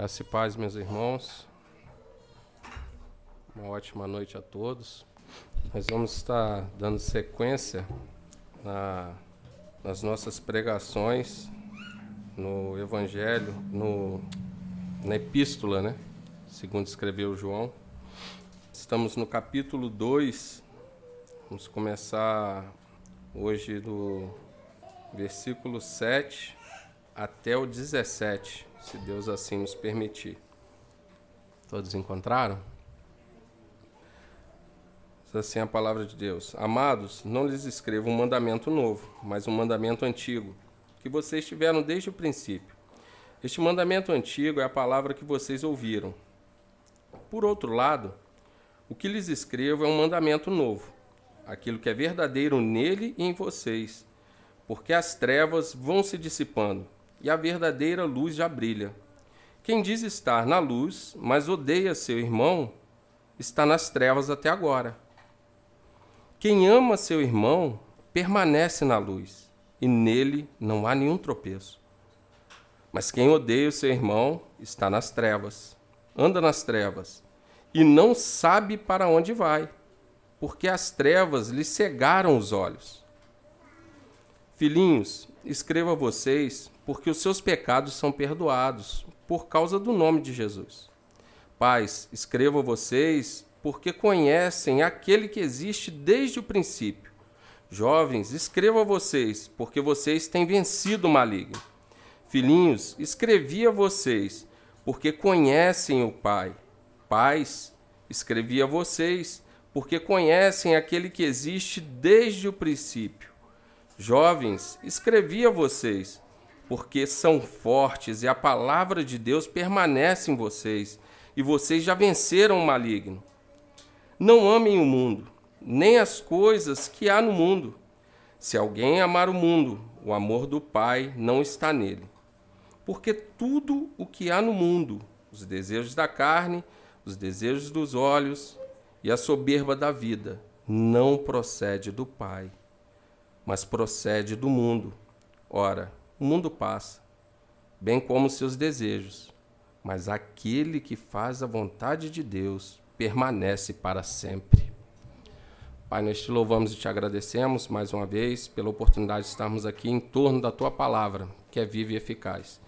Graça e paz, meus irmãos. Uma ótima noite a todos. Nós vamos estar dando sequência na, nas nossas pregações no Evangelho, no, na Epístola, né? Segundo escreveu João. Estamos no capítulo 2. Vamos começar hoje do versículo 7 até o 17, se Deus assim nos permitir. Todos encontraram? Diz assim a palavra de Deus: Amados, não lhes escrevo um mandamento novo, mas um mandamento antigo, que vocês tiveram desde o princípio. Este mandamento antigo é a palavra que vocês ouviram. Por outro lado, o que lhes escrevo é um mandamento novo, aquilo que é verdadeiro nele e em vocês, porque as trevas vão se dissipando e a verdadeira luz já brilha. Quem diz estar na luz, mas odeia seu irmão, está nas trevas até agora. Quem ama seu irmão permanece na luz, e nele não há nenhum tropeço. Mas quem odeia o seu irmão está nas trevas, anda nas trevas, e não sabe para onde vai, porque as trevas lhe cegaram os olhos. Filhinhos, escrevo a vocês porque os seus pecados são perdoados por causa do nome de Jesus. Pais, escrevo a vocês porque conhecem aquele que existe desde o princípio. Jovens, escrevo a vocês porque vocês têm vencido o maligno. Filhinhos, escrevi a vocês porque conhecem o Pai. Pais, escrevi a vocês porque conhecem aquele que existe desde o princípio. Jovens, escrevi a vocês porque são fortes e a palavra de Deus permanece em vocês, e vocês já venceram o maligno. Não amem o mundo, nem as coisas que há no mundo. Se alguém amar o mundo, o amor do Pai não está nele. Porque tudo o que há no mundo, os desejos da carne, os desejos dos olhos e a soberba da vida, não procede do Pai, mas procede do mundo. Ora, o mundo passa, bem como seus desejos, mas aquele que faz a vontade de Deus permanece para sempre. Pai, nós te louvamos e te agradecemos mais uma vez pela oportunidade de estarmos aqui em torno da tua palavra, que é viva e eficaz.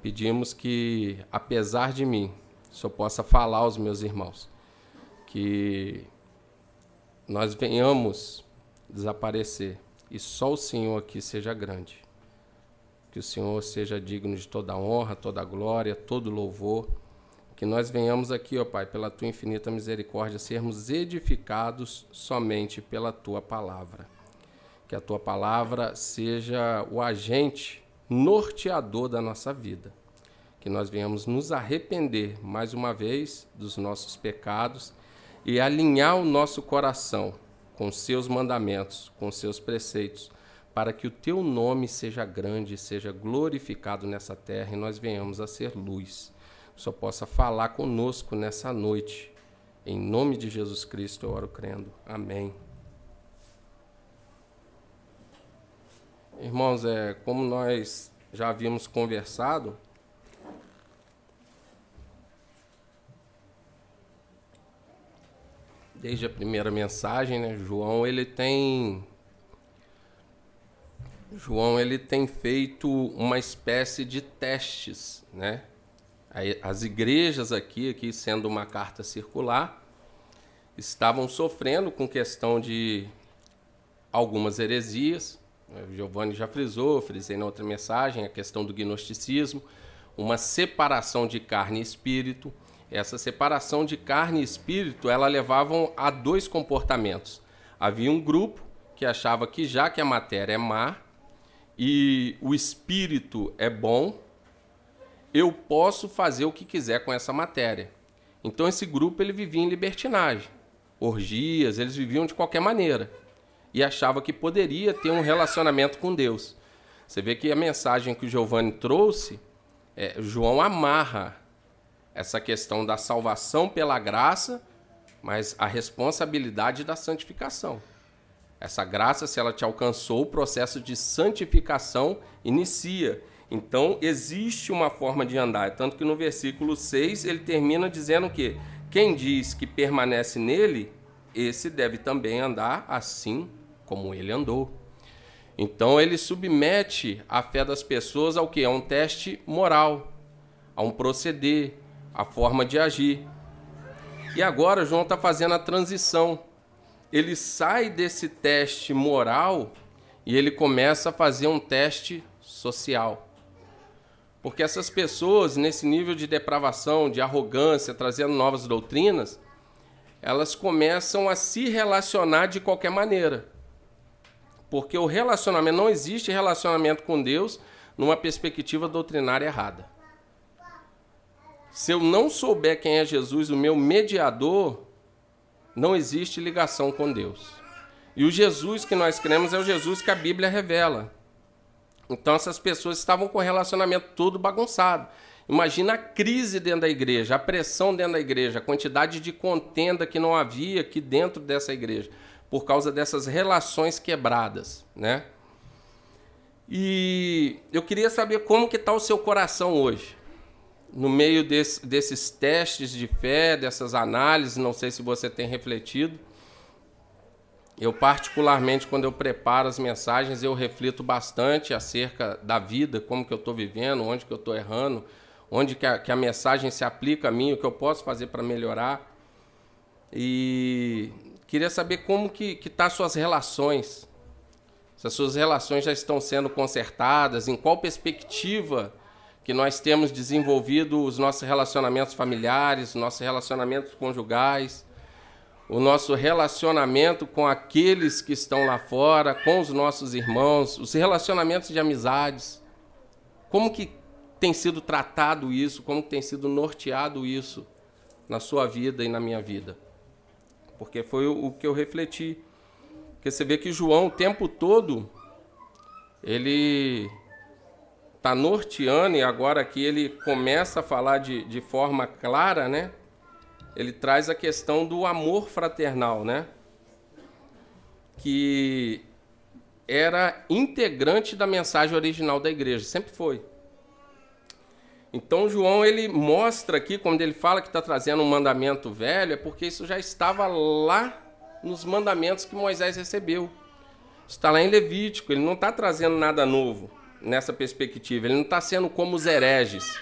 Pedimos que, apesar de mim, Senhor possa falar aos meus irmãos, que nós venhamos desaparecer e só o Senhor aqui seja grande que o Senhor seja digno de toda honra, toda glória, todo louvor. Que nós venhamos aqui, ó Pai, pela tua infinita misericórdia, sermos edificados somente pela tua palavra. Que a tua palavra seja o agente norteador da nossa vida. Que nós venhamos nos arrepender mais uma vez dos nossos pecados e alinhar o nosso coração com seus mandamentos, com seus preceitos para que o teu nome seja grande, seja glorificado nessa terra e nós venhamos a ser luz. Só possa falar conosco nessa noite. Em nome de Jesus Cristo eu oro crendo. Amém. Irmãos, é, como nós já havíamos conversado, desde a primeira mensagem, né, João ele tem João ele tem feito uma espécie de testes, né? As igrejas aqui, aqui sendo uma carta circular, estavam sofrendo com questão de algumas heresias. O Giovanni já frisou, frisei na outra mensagem, a questão do gnosticismo, uma separação de carne e espírito. Essa separação de carne e espírito, ela levavam a dois comportamentos. Havia um grupo que achava que já que a matéria é má, e o espírito é bom, eu posso fazer o que quiser com essa matéria. Então esse grupo ele vivia em libertinagem, orgias, eles viviam de qualquer maneira e achava que poderia ter um relacionamento com Deus. Você vê que a mensagem que o Giovanni trouxe, é, João amarra essa questão da salvação pela graça, mas a responsabilidade da santificação. Essa graça, se ela te alcançou, o processo de santificação inicia. Então, existe uma forma de andar. Tanto que no versículo 6 ele termina dizendo que quem diz que permanece nele, esse deve também andar assim como ele andou. Então, ele submete a fé das pessoas ao que? A um teste moral, a um proceder, a forma de agir. E agora João está fazendo a transição. Ele sai desse teste moral e ele começa a fazer um teste social. Porque essas pessoas, nesse nível de depravação, de arrogância, trazendo novas doutrinas, elas começam a se relacionar de qualquer maneira. Porque o relacionamento, não existe relacionamento com Deus numa perspectiva doutrinária errada. Se eu não souber quem é Jesus, o meu mediador, não existe ligação com Deus. E o Jesus que nós cremos é o Jesus que a Bíblia revela. Então essas pessoas estavam com o relacionamento todo bagunçado. Imagina a crise dentro da igreja, a pressão dentro da igreja, a quantidade de contenda que não havia aqui dentro dessa igreja, por causa dessas relações quebradas, né? E eu queria saber como que está o seu coração hoje, no meio desse, desses testes de fé, dessas análises, não sei se você tem refletido. Eu, particularmente, quando eu preparo as mensagens, eu reflito bastante acerca da vida, como que eu estou vivendo, onde que eu estou errando, onde que a, que a mensagem se aplica a mim, o que eu posso fazer para melhorar. E queria saber como que estão tá as suas relações, se as suas relações já estão sendo consertadas, em qual perspectiva que nós temos desenvolvido os nossos relacionamentos familiares, nossos relacionamentos conjugais, o nosso relacionamento com aqueles que estão lá fora, com os nossos irmãos, os relacionamentos de amizades. Como que tem sido tratado isso, como tem sido norteado isso na sua vida e na minha vida? Porque foi o que eu refleti. Porque você vê que João o tempo todo ele está norteando e agora que ele começa a falar de, de forma clara, né? ele traz a questão do amor fraternal, né? Que era integrante da mensagem original da igreja, sempre foi. Então João ele mostra aqui, quando ele fala que está trazendo um mandamento velho, é porque isso já estava lá nos mandamentos que Moisés recebeu. Está lá em Levítico, ele não está trazendo nada novo nessa perspectiva, ele não está sendo como os hereges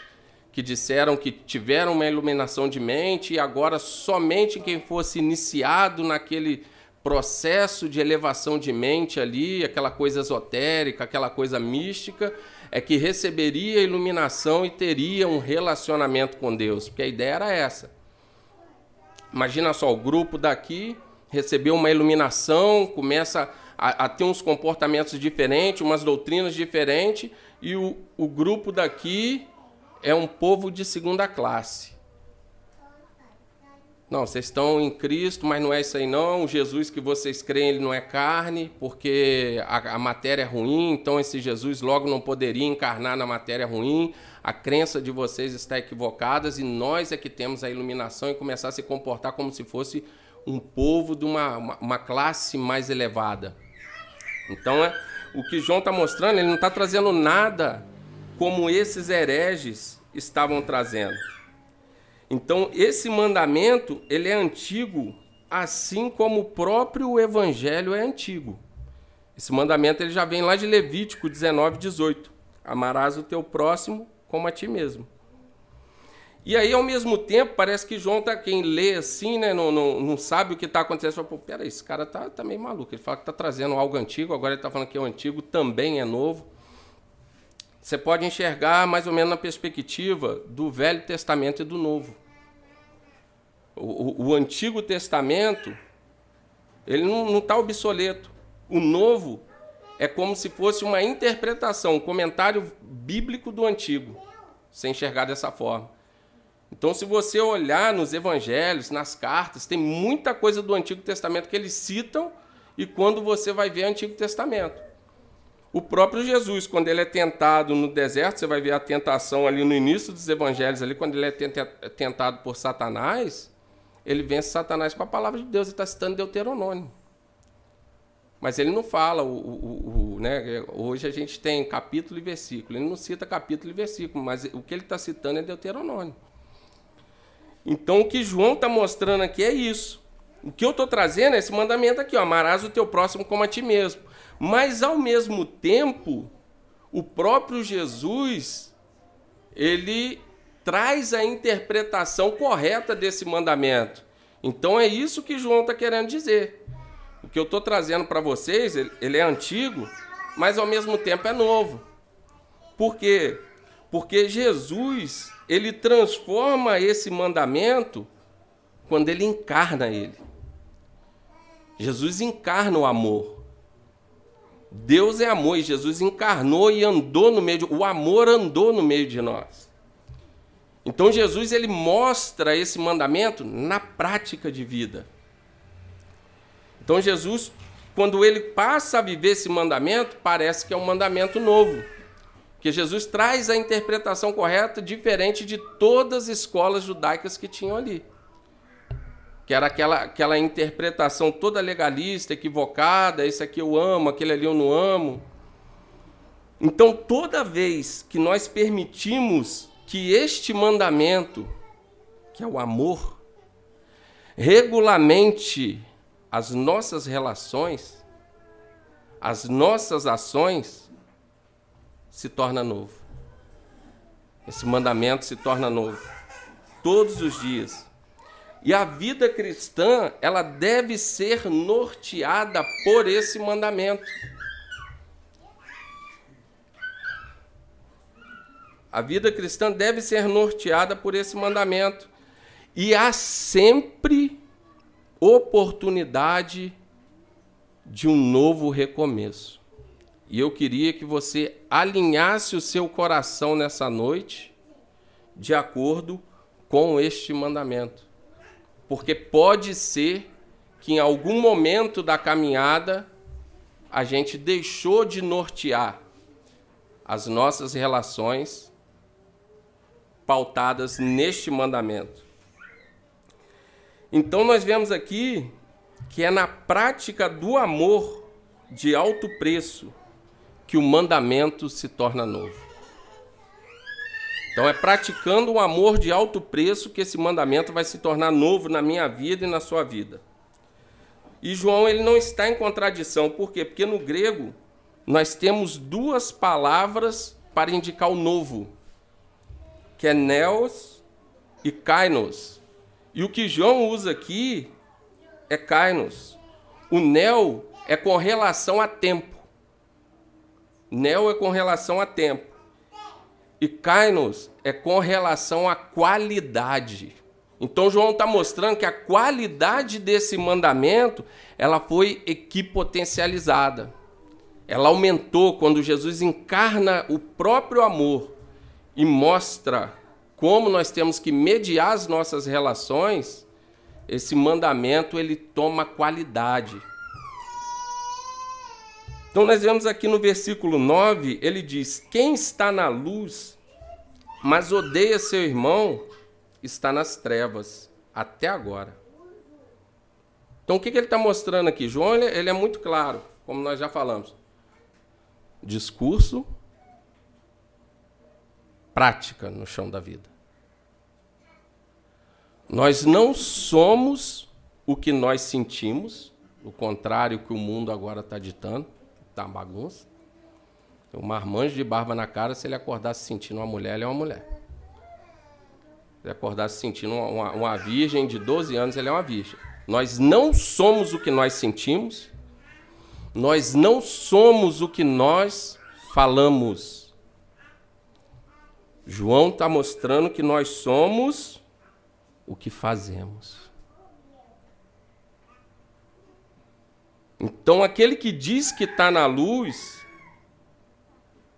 que disseram que tiveram uma iluminação de mente e agora somente quem fosse iniciado naquele processo de elevação de mente ali, aquela coisa esotérica, aquela coisa mística, é que receberia iluminação e teria um relacionamento com Deus, porque a ideia era essa. Imagina só, o grupo daqui recebeu uma iluminação, começa a, a ter uns comportamentos diferentes, umas doutrinas diferentes, e o, o grupo daqui é um povo de segunda classe. Não, vocês estão em Cristo, mas não é isso aí não. O Jesus que vocês creem, ele não é carne, porque a, a, matéria é ruim, então esse Jesus logo não poderia encarnar na matéria ruim. A crença de vocês está equivocada e nós é que temos a iluminação e começar a se comportar como se fosse um povo de uma, uma, uma classe mais elevada. Então, é, o que João está mostrando, ele não está trazendo nada como esses hereges estavam trazendo. Então, esse mandamento, ele é antigo, assim como o próprio evangelho é antigo. Esse mandamento ele já vem lá de Levítico 19, 18. Amarás o teu próximo como a ti mesmo. E aí, ao mesmo tempo, parece que João tá quem lê assim, né, não, não, não sabe o que está acontecendo. Fala, Pô, peraí, esse cara tá, tá meio maluco. Ele fala que está trazendo algo antigo, agora ele está falando que o antigo também é novo. Você pode enxergar mais ou menos na perspectiva do Velho Testamento e do Novo. O, o, o Antigo Testamento, ele não está obsoleto. O Novo é como se fosse uma interpretação, um comentário bíblico do Antigo. Você enxergar dessa forma. Então, se você olhar nos evangelhos, nas cartas, tem muita coisa do Antigo Testamento que eles citam, e quando você vai ver o Antigo Testamento. O próprio Jesus, quando ele é tentado no deserto, você vai ver a tentação ali no início dos evangelhos, ali, quando ele é tentado por Satanás, ele vence Satanás com a palavra de Deus, ele está citando Deuteronômio. Mas ele não fala, o, o, o, né? hoje a gente tem capítulo e versículo. Ele não cita capítulo e versículo, mas o que ele está citando é Deuteronômio. Então o que João está mostrando aqui é isso. O que eu estou trazendo é esse mandamento aqui, ó, amarás o teu próximo como a ti mesmo. Mas ao mesmo tempo, o próprio Jesus, ele traz a interpretação correta desse mandamento. Então é isso que João está querendo dizer. O que eu estou trazendo para vocês, ele, é antigo, mas ao mesmo tempo é novo. Por quê? Porque Jesus, ele transforma esse mandamento quando ele encarna ele. Jesus encarna o amor. Deus é amor e Jesus encarnou e andou no meio de, o amor andou no meio de nós. Então Jesus ele mostra esse mandamento na prática de vida. Então Jesus, quando ele passa a viver esse mandamento, parece que é um mandamento novo. Porque Jesus traz a interpretação correta diferente de todas as escolas judaicas que tinham ali. Que era aquela, aquela interpretação toda legalista, equivocada, esse aqui eu amo, aquele ali eu não amo. Então, toda vez que nós permitimos que este mandamento, que é o amor, regulamente as nossas relações, as nossas ações, se torna novo. Esse mandamento se torna novo todos os dias. E a vida cristã, ela deve ser norteada por esse mandamento. A vida cristã deve ser norteada por esse mandamento. E há sempre oportunidade de um novo recomeço. E eu queria que você alinhasse o seu coração nessa noite de acordo com este mandamento. Porque pode ser que em algum momento da caminhada a gente deixou de nortear as nossas relações pautadas neste mandamento. Então nós vemos aqui que é na prática do amor de alto preço que o mandamento se torna novo. Então é praticando um amor de alto preço que esse mandamento vai se tornar novo na minha vida e na sua vida. E João ele não está em contradição, por quê? Porque no grego nós temos duas palavras para indicar o novo, que é neos e kainos. E o que João usa aqui é kainos. O neo é com relação a tempo. Neo é com relação a tempo. E kainos é com relação à qualidade. Então João está mostrando que a qualidade desse mandamento ela foi equipotencializada. Ela aumentou quando Jesus encarna o próprio amor e mostra como nós temos que mediar as nossas relações, esse mandamento ele toma qualidade. Então nós vemos aqui no versículo 9, ele diz: Quem está na luz, mas odeia seu irmão, está nas trevas, até agora. Então o que, que ele está mostrando aqui? João ele, ele é muito claro, como nós já falamos. Discurso, prática no chão da vida. Nós não somos o que nós sentimos, o contrário que o mundo agora está ditando, está uma bagunça. Um marmanjo de barba na cara, se ele acordasse sentindo uma mulher, ele é uma mulher. Se ele acordasse sentindo uma, uma, uma virgem de 12 anos, ele é uma virgem. Nós não somos o que nós sentimos, nós não somos o que nós falamos. João está mostrando que nós somos o que fazemos. Então, aquele que diz que está na luz,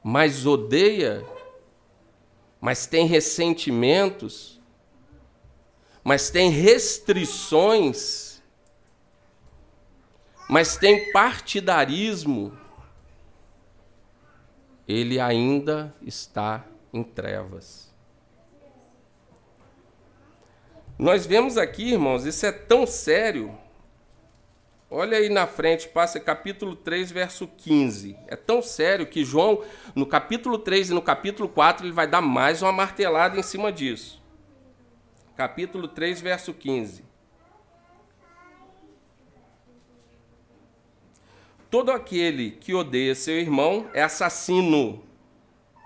mas odeia, mas tem ressentimentos, mas tem restrições, mas tem partidarismo, ele ainda está em trevas. Nós vemos aqui, irmãos, isso é tão sério Olha aí na frente, passa capítulo 3, verso 15. É tão sério que João, no capítulo 3 e no capítulo 4, ele vai dar mais uma martelada em cima disso. Capítulo 3, verso 15. Todo aquele que odeia seu irmão é assassino.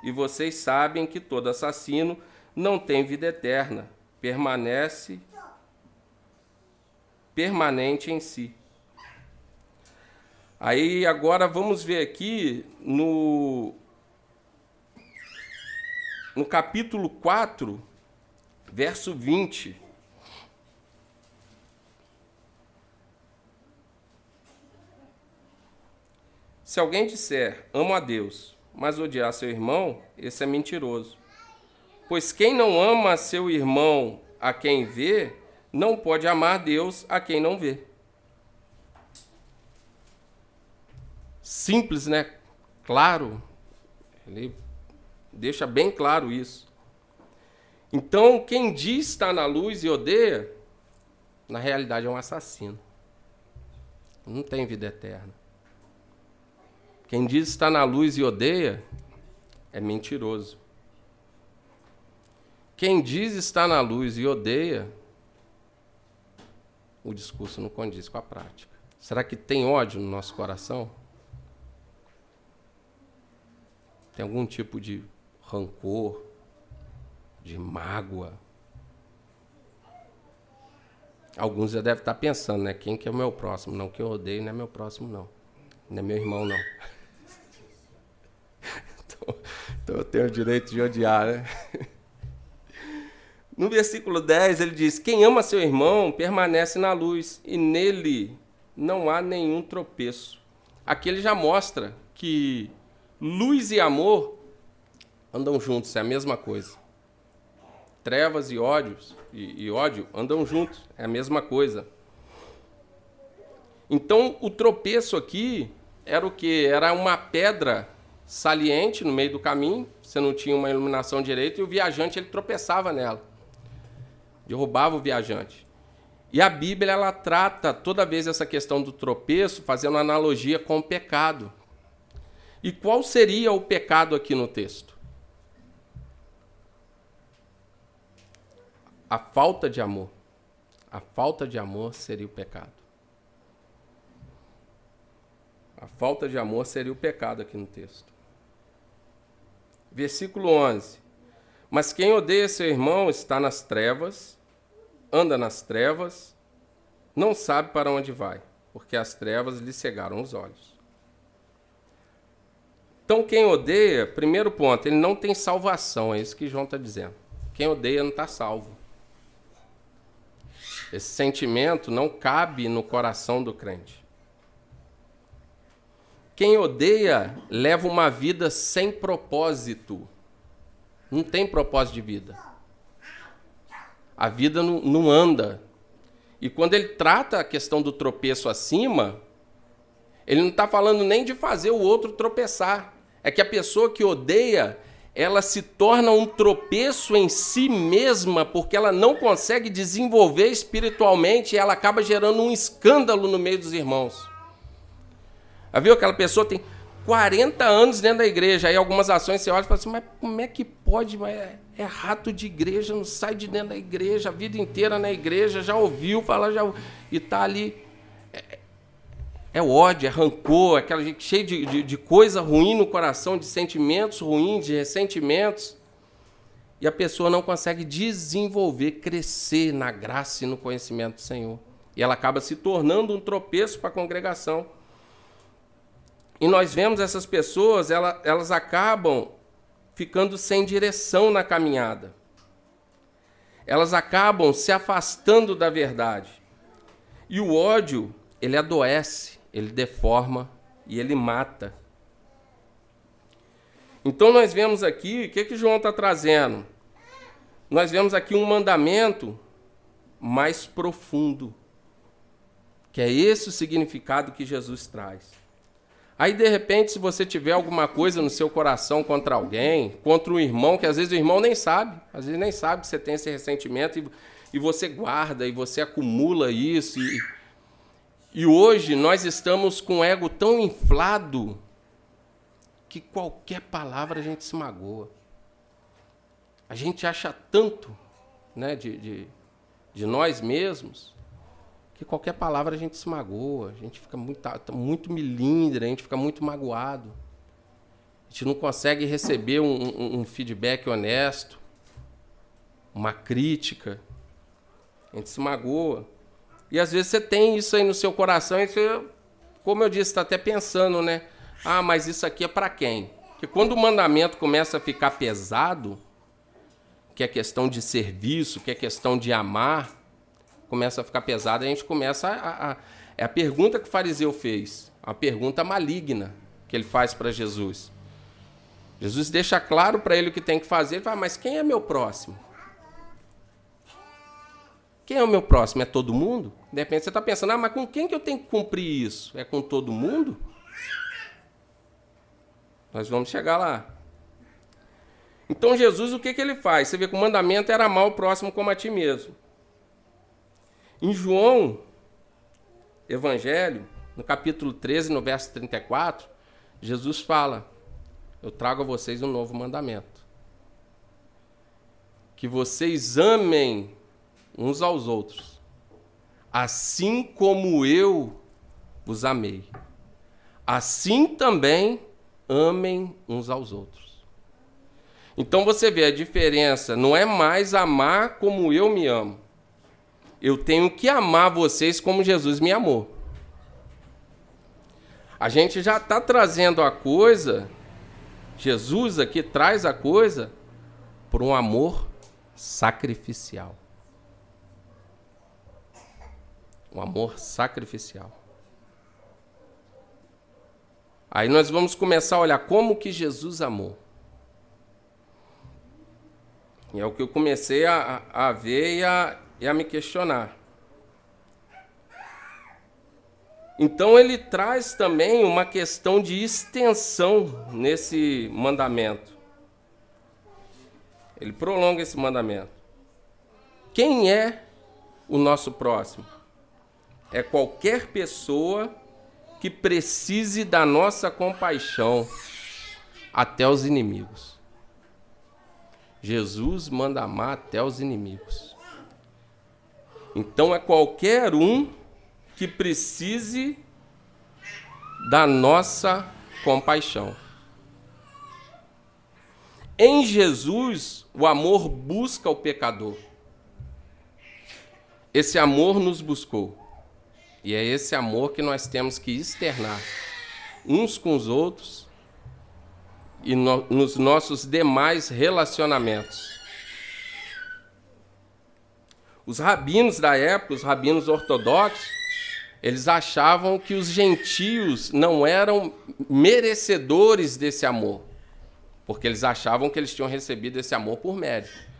E vocês sabem que todo assassino não tem vida eterna, permanece permanente em si. Aí agora vamos ver aqui no, no capítulo 4, verso 20. Se alguém disser, amo a Deus, mas odiar seu irmão, esse é mentiroso. Pois quem não ama seu irmão a quem vê, não pode amar Deus a quem não vê. Simples, né? Claro. Ele deixa bem claro isso. Então, quem diz estar na luz e odeia, na realidade é um assassino. Não tem vida eterna. Quem diz estar na luz e odeia é mentiroso. Quem diz estar na luz e odeia, o discurso não condiz com a prática. Será que tem ódio no nosso coração? Tem algum tipo de rancor, de mágoa. Alguns já devem estar pensando, né? Quem que é o meu próximo? Não, quem eu odeio não é meu próximo, não. Não é meu irmão, não. então, então eu tenho o direito de odiar, né? No versículo 10 ele diz: Quem ama seu irmão permanece na luz, e nele não há nenhum tropeço. Aqui ele já mostra que Luz e amor andam juntos, é a mesma coisa. Trevas e ódios e, e ódio andam juntos, é a mesma coisa. Então, o tropeço aqui era o que? Era uma pedra saliente no meio do caminho, você não tinha uma iluminação direita e o viajante ele tropeçava nela. Derrubava o viajante. E a Bíblia ela trata toda vez essa questão do tropeço fazendo analogia com o pecado. E qual seria o pecado aqui no texto? A falta de amor. A falta de amor seria o pecado. A falta de amor seria o pecado aqui no texto. Versículo 11. Mas quem odeia seu irmão está nas trevas, anda nas trevas, não sabe para onde vai, porque as trevas lhe cegaram os olhos. Então, quem odeia, primeiro ponto, ele não tem salvação, é isso que João está dizendo. Quem odeia não está salvo. Esse sentimento não cabe no coração do crente. Quem odeia leva uma vida sem propósito. Não tem propósito de vida. A vida não, não anda. E quando ele trata a questão do tropeço acima, ele não está falando nem de fazer o outro tropeçar é que a pessoa que odeia, ela se torna um tropeço em si mesma, porque ela não consegue desenvolver espiritualmente e ela acaba gerando um escândalo no meio dos irmãos. Já viu aquela pessoa tem 40 anos dentro da igreja, aí algumas ações você olha e fala assim, mas como é que pode? Mas é, é rato de igreja, não sai de dentro da igreja, a vida inteira na igreja, já ouviu falar, já e está ali. É, é ódio, é rancor, aquela gente cheia de, de, de coisa ruim no coração, de sentimentos ruins, de ressentimentos. E a pessoa não consegue desenvolver, crescer na graça e no conhecimento do Senhor. E ela acaba se tornando um tropeço para a congregação. E nós vemos essas pessoas, elas, elas acabam ficando sem direção na caminhada. Elas acabam se afastando da verdade. E o ódio, ele adoece ele deforma e ele mata. Então nós vemos aqui, o que, que João está trazendo? Nós vemos aqui um mandamento mais profundo, que é esse o significado que Jesus traz. Aí, de repente, se você tiver alguma coisa no seu coração contra alguém, contra um irmão, que às vezes o irmão nem sabe, às vezes nem sabe que você tem esse ressentimento, e, e você guarda, e você acumula isso, e, E hoje nós estamos com o ego tão inflado que qualquer palavra a gente se magoa. A gente acha tanto né, de, de, de nós mesmos que qualquer palavra a gente se magoa, a gente fica muito, tá muito milindre, a gente fica muito magoado. A gente não consegue receber um, um, um feedback honesto, uma crítica. A gente se magoa. E às vezes você tem isso aí no seu coração e você, como eu disse, está até pensando, né? Ah, mas isso aqui é para quem? Porque quando o mandamento começa a ficar pesado, que é questão de serviço, que é questão de amar, começa a ficar pesado, a gente começa a, a é a pergunta que o fariseu fez, a pergunta maligna que ele faz para Jesus. Jesus deixa claro para ele o que tem que fazer, ele fala, mas quem é meu próximo? Quem é o meu próximo? É todo mundo? De repente você está pensando, ah, mas com quem que eu tenho que cumprir isso? É com todo mundo? Nós vamos chegar lá. Então Jesus, o que, que ele faz? Você vê que o mandamento era amar o próximo como a ti mesmo. Em João, Evangelho, no capítulo 13, no verso 34, Jesus fala: Eu trago a vocês um novo mandamento. Que vocês amem uns aos outros, assim como eu vos amei. Assim também amem uns aos outros. Então você vê a diferença, não é mais amar como eu me amo. Eu tenho que amar vocês como Jesus me amou. A gente já está trazendo a coisa, Jesus aqui traz a coisa por um amor sacrificial. Um amor sacrificial. Aí nós vamos começar a olhar como que Jesus amou. E é o que eu comecei a, a ver e a, e a me questionar. Então ele traz também uma questão de extensão nesse mandamento. Ele prolonga esse mandamento. Quem é o nosso próximo? É qualquer pessoa que precise da nossa compaixão até os inimigos. Jesus manda amar até os inimigos. Então é qualquer um que precise da nossa compaixão. Em Jesus, o amor busca o pecador. Esse amor nos buscou. E é esse amor que nós temos que externar uns com os outros e no, nos nossos demais relacionamentos. Os rabinos da época, os rabinos ortodoxos, eles achavam que os gentios não eram merecedores desse amor, porque eles achavam que eles tinham recebido esse amor por mérito.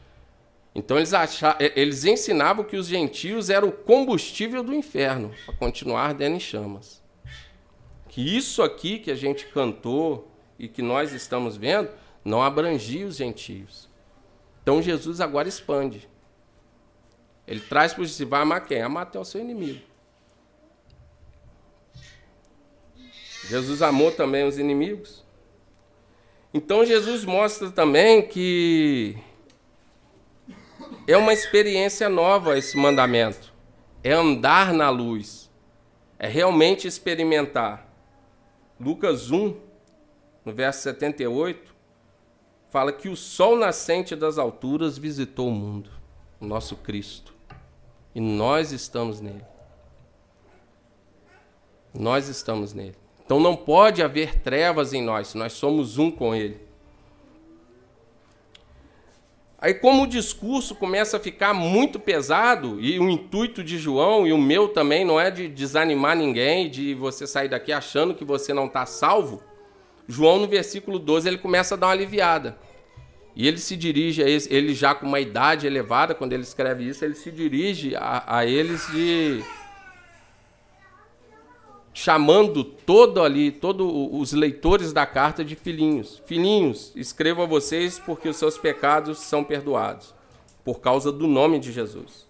Então eles, achavam, eles ensinavam que os gentios eram o combustível do inferno para continuar dando em chamas. Que isso aqui que a gente cantou, e que nós estamos vendo não abrangia os gentios. Então Jesus agora expande. Ele traz para os vai amar quem? Amar até o seu inimigo. Jesus amou também os inimigos. Então Jesus mostra também que é uma experiência nova esse mandamento. É andar na luz. É realmente experimentar. Lucas 1, no verso 78, fala que o sol nascente das alturas visitou o mundo, o nosso Cristo. E nós estamos nele. Nós estamos nele. Então não pode haver trevas em nós, nós somos um com ele. Aí, como o discurso começa a ficar muito pesado, e o intuito de João e o meu também não é de desanimar ninguém, de você sair daqui achando que você não está salvo, João, no versículo 12, ele começa a dar uma aliviada. E ele se dirige a eles, ele já com uma idade elevada, quando ele escreve isso, ele se dirige a, a eles de chamando todo ali, todos os leitores da carta de filhinhos. Filhinhos, escrevo a vocês porque os seus pecados são perdoados, por causa do nome de Jesus.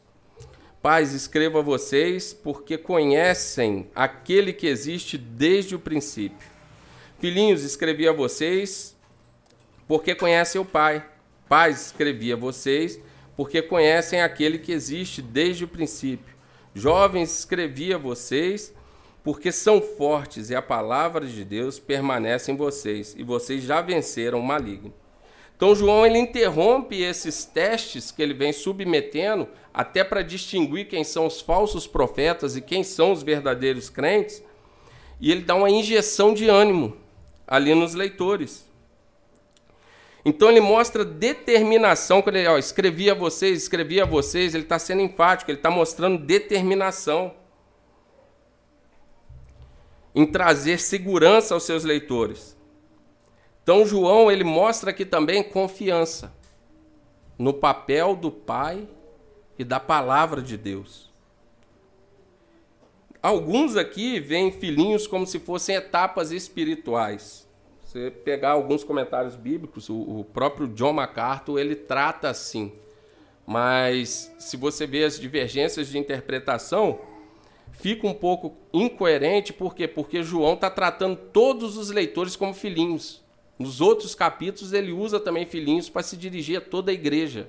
Pais, escrevo a vocês porque conhecem aquele que existe desde o princípio. Filhinhos, escrevi a vocês porque conhecem o Pai. Pais, escrevi a vocês porque conhecem aquele que existe desde o princípio. Jovens, escrevi a vocês porque são fortes e a palavra de Deus permanece em vocês e vocês já venceram o maligno. Então João ele interrompe esses testes que ele vem submetendo até para distinguir quem são os falsos profetas e quem são os verdadeiros crentes, e ele dá uma injeção de ânimo ali nos leitores. Então ele mostra determinação, quando ele ó, escrevia a vocês, escrevia a vocês, ele está sendo enfático, ele está mostrando determinação em trazer segurança aos seus leitores. Então João ele mostra aqui também confiança no papel do Pai e da palavra de Deus. Alguns aqui veem filhinhos como se fossem etapas espirituais. Você pegar alguns comentários bíblicos, o, próprio John MacArthur ele trata assim. Mas se você vê as divergências de interpretação, fica um pouco incoerente, por quê? Porque João está tratando todos os leitores como filhinhos. Nos outros capítulos, ele usa também filhinhos para se dirigir a toda a igreja.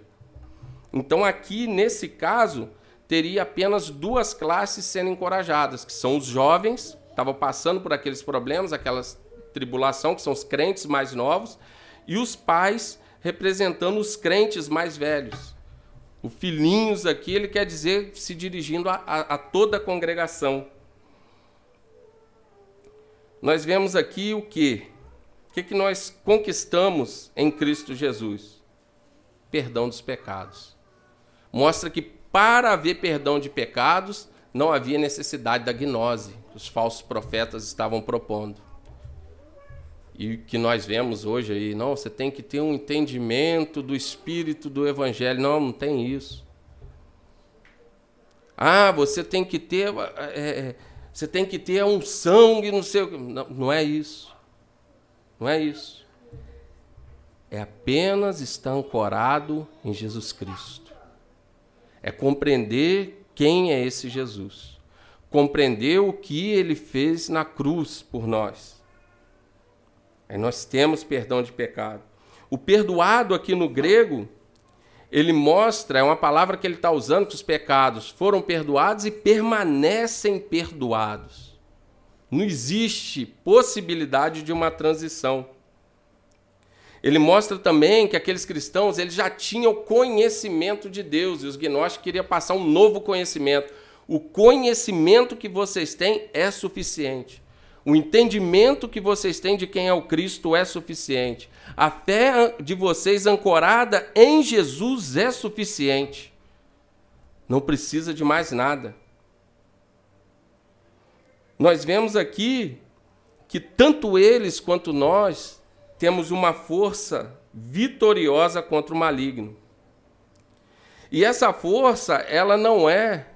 Então, aqui, nesse caso, teria apenas duas classes sendo encorajadas, que são os jovens, estavam passando por aqueles problemas, aquela tribulação, que são os crentes mais novos, e os pais representando os crentes mais velhos. O filhinhos aqui, ele quer dizer se dirigindo a, a, a toda a congregação. Nós vemos aqui o que? que, que nós conquistamos em Cristo Jesus? Perdão dos pecados. Mostra que para haver perdão de pecados, não havia necessidade da gnose que os falsos profetas estavam propondo. E que nós vemos hoje aí, não, você tem que ter um entendimento do espírito do evangelho. Não, não tem isso. Ah, você tem que ter, é, você tem que ter um sangue, não sei Não, não é isso. Não é isso. É apenas estar ancorado em Jesus Cristo. É compreender quem é esse Jesus. Compreender o que ele fez na cruz por nós. Aí nós temos perdão de pecado. O perdoado aqui no grego, ele mostra, é uma palavra que ele está usando, que os pecados foram perdoados e permanecem perdoados. Não existe possibilidade de uma transição. Ele mostra também que aqueles cristãos eles já tinham conhecimento de Deus e os gnósticos queriam passar um novo conhecimento. O conhecimento que vocês têm é suficiente. O entendimento que vocês têm de quem é o Cristo é suficiente. A fé de vocês ancorada em Jesus é suficiente. Não precisa de mais nada nós vemos aqui que tanto eles quanto nós temos uma força vitoriosa contra o maligno. E essa força, ela não é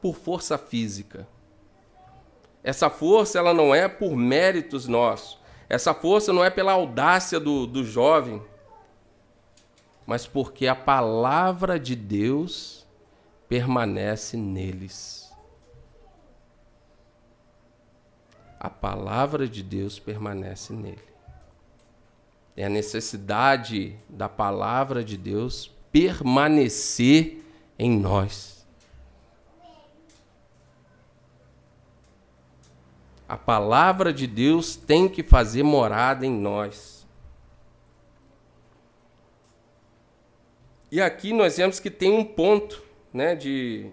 por força física. Essa força, ela não é por méritos nossos. Essa força não é pela audácia do, do jovem, mas porque a palavra de Deus permanece neles. a palavra de Deus permanece nele. É a necessidade da palavra de Deus permanecer em nós. A palavra de Deus tem que fazer morada em nós. E aqui nós vemos que tem um ponto né, de,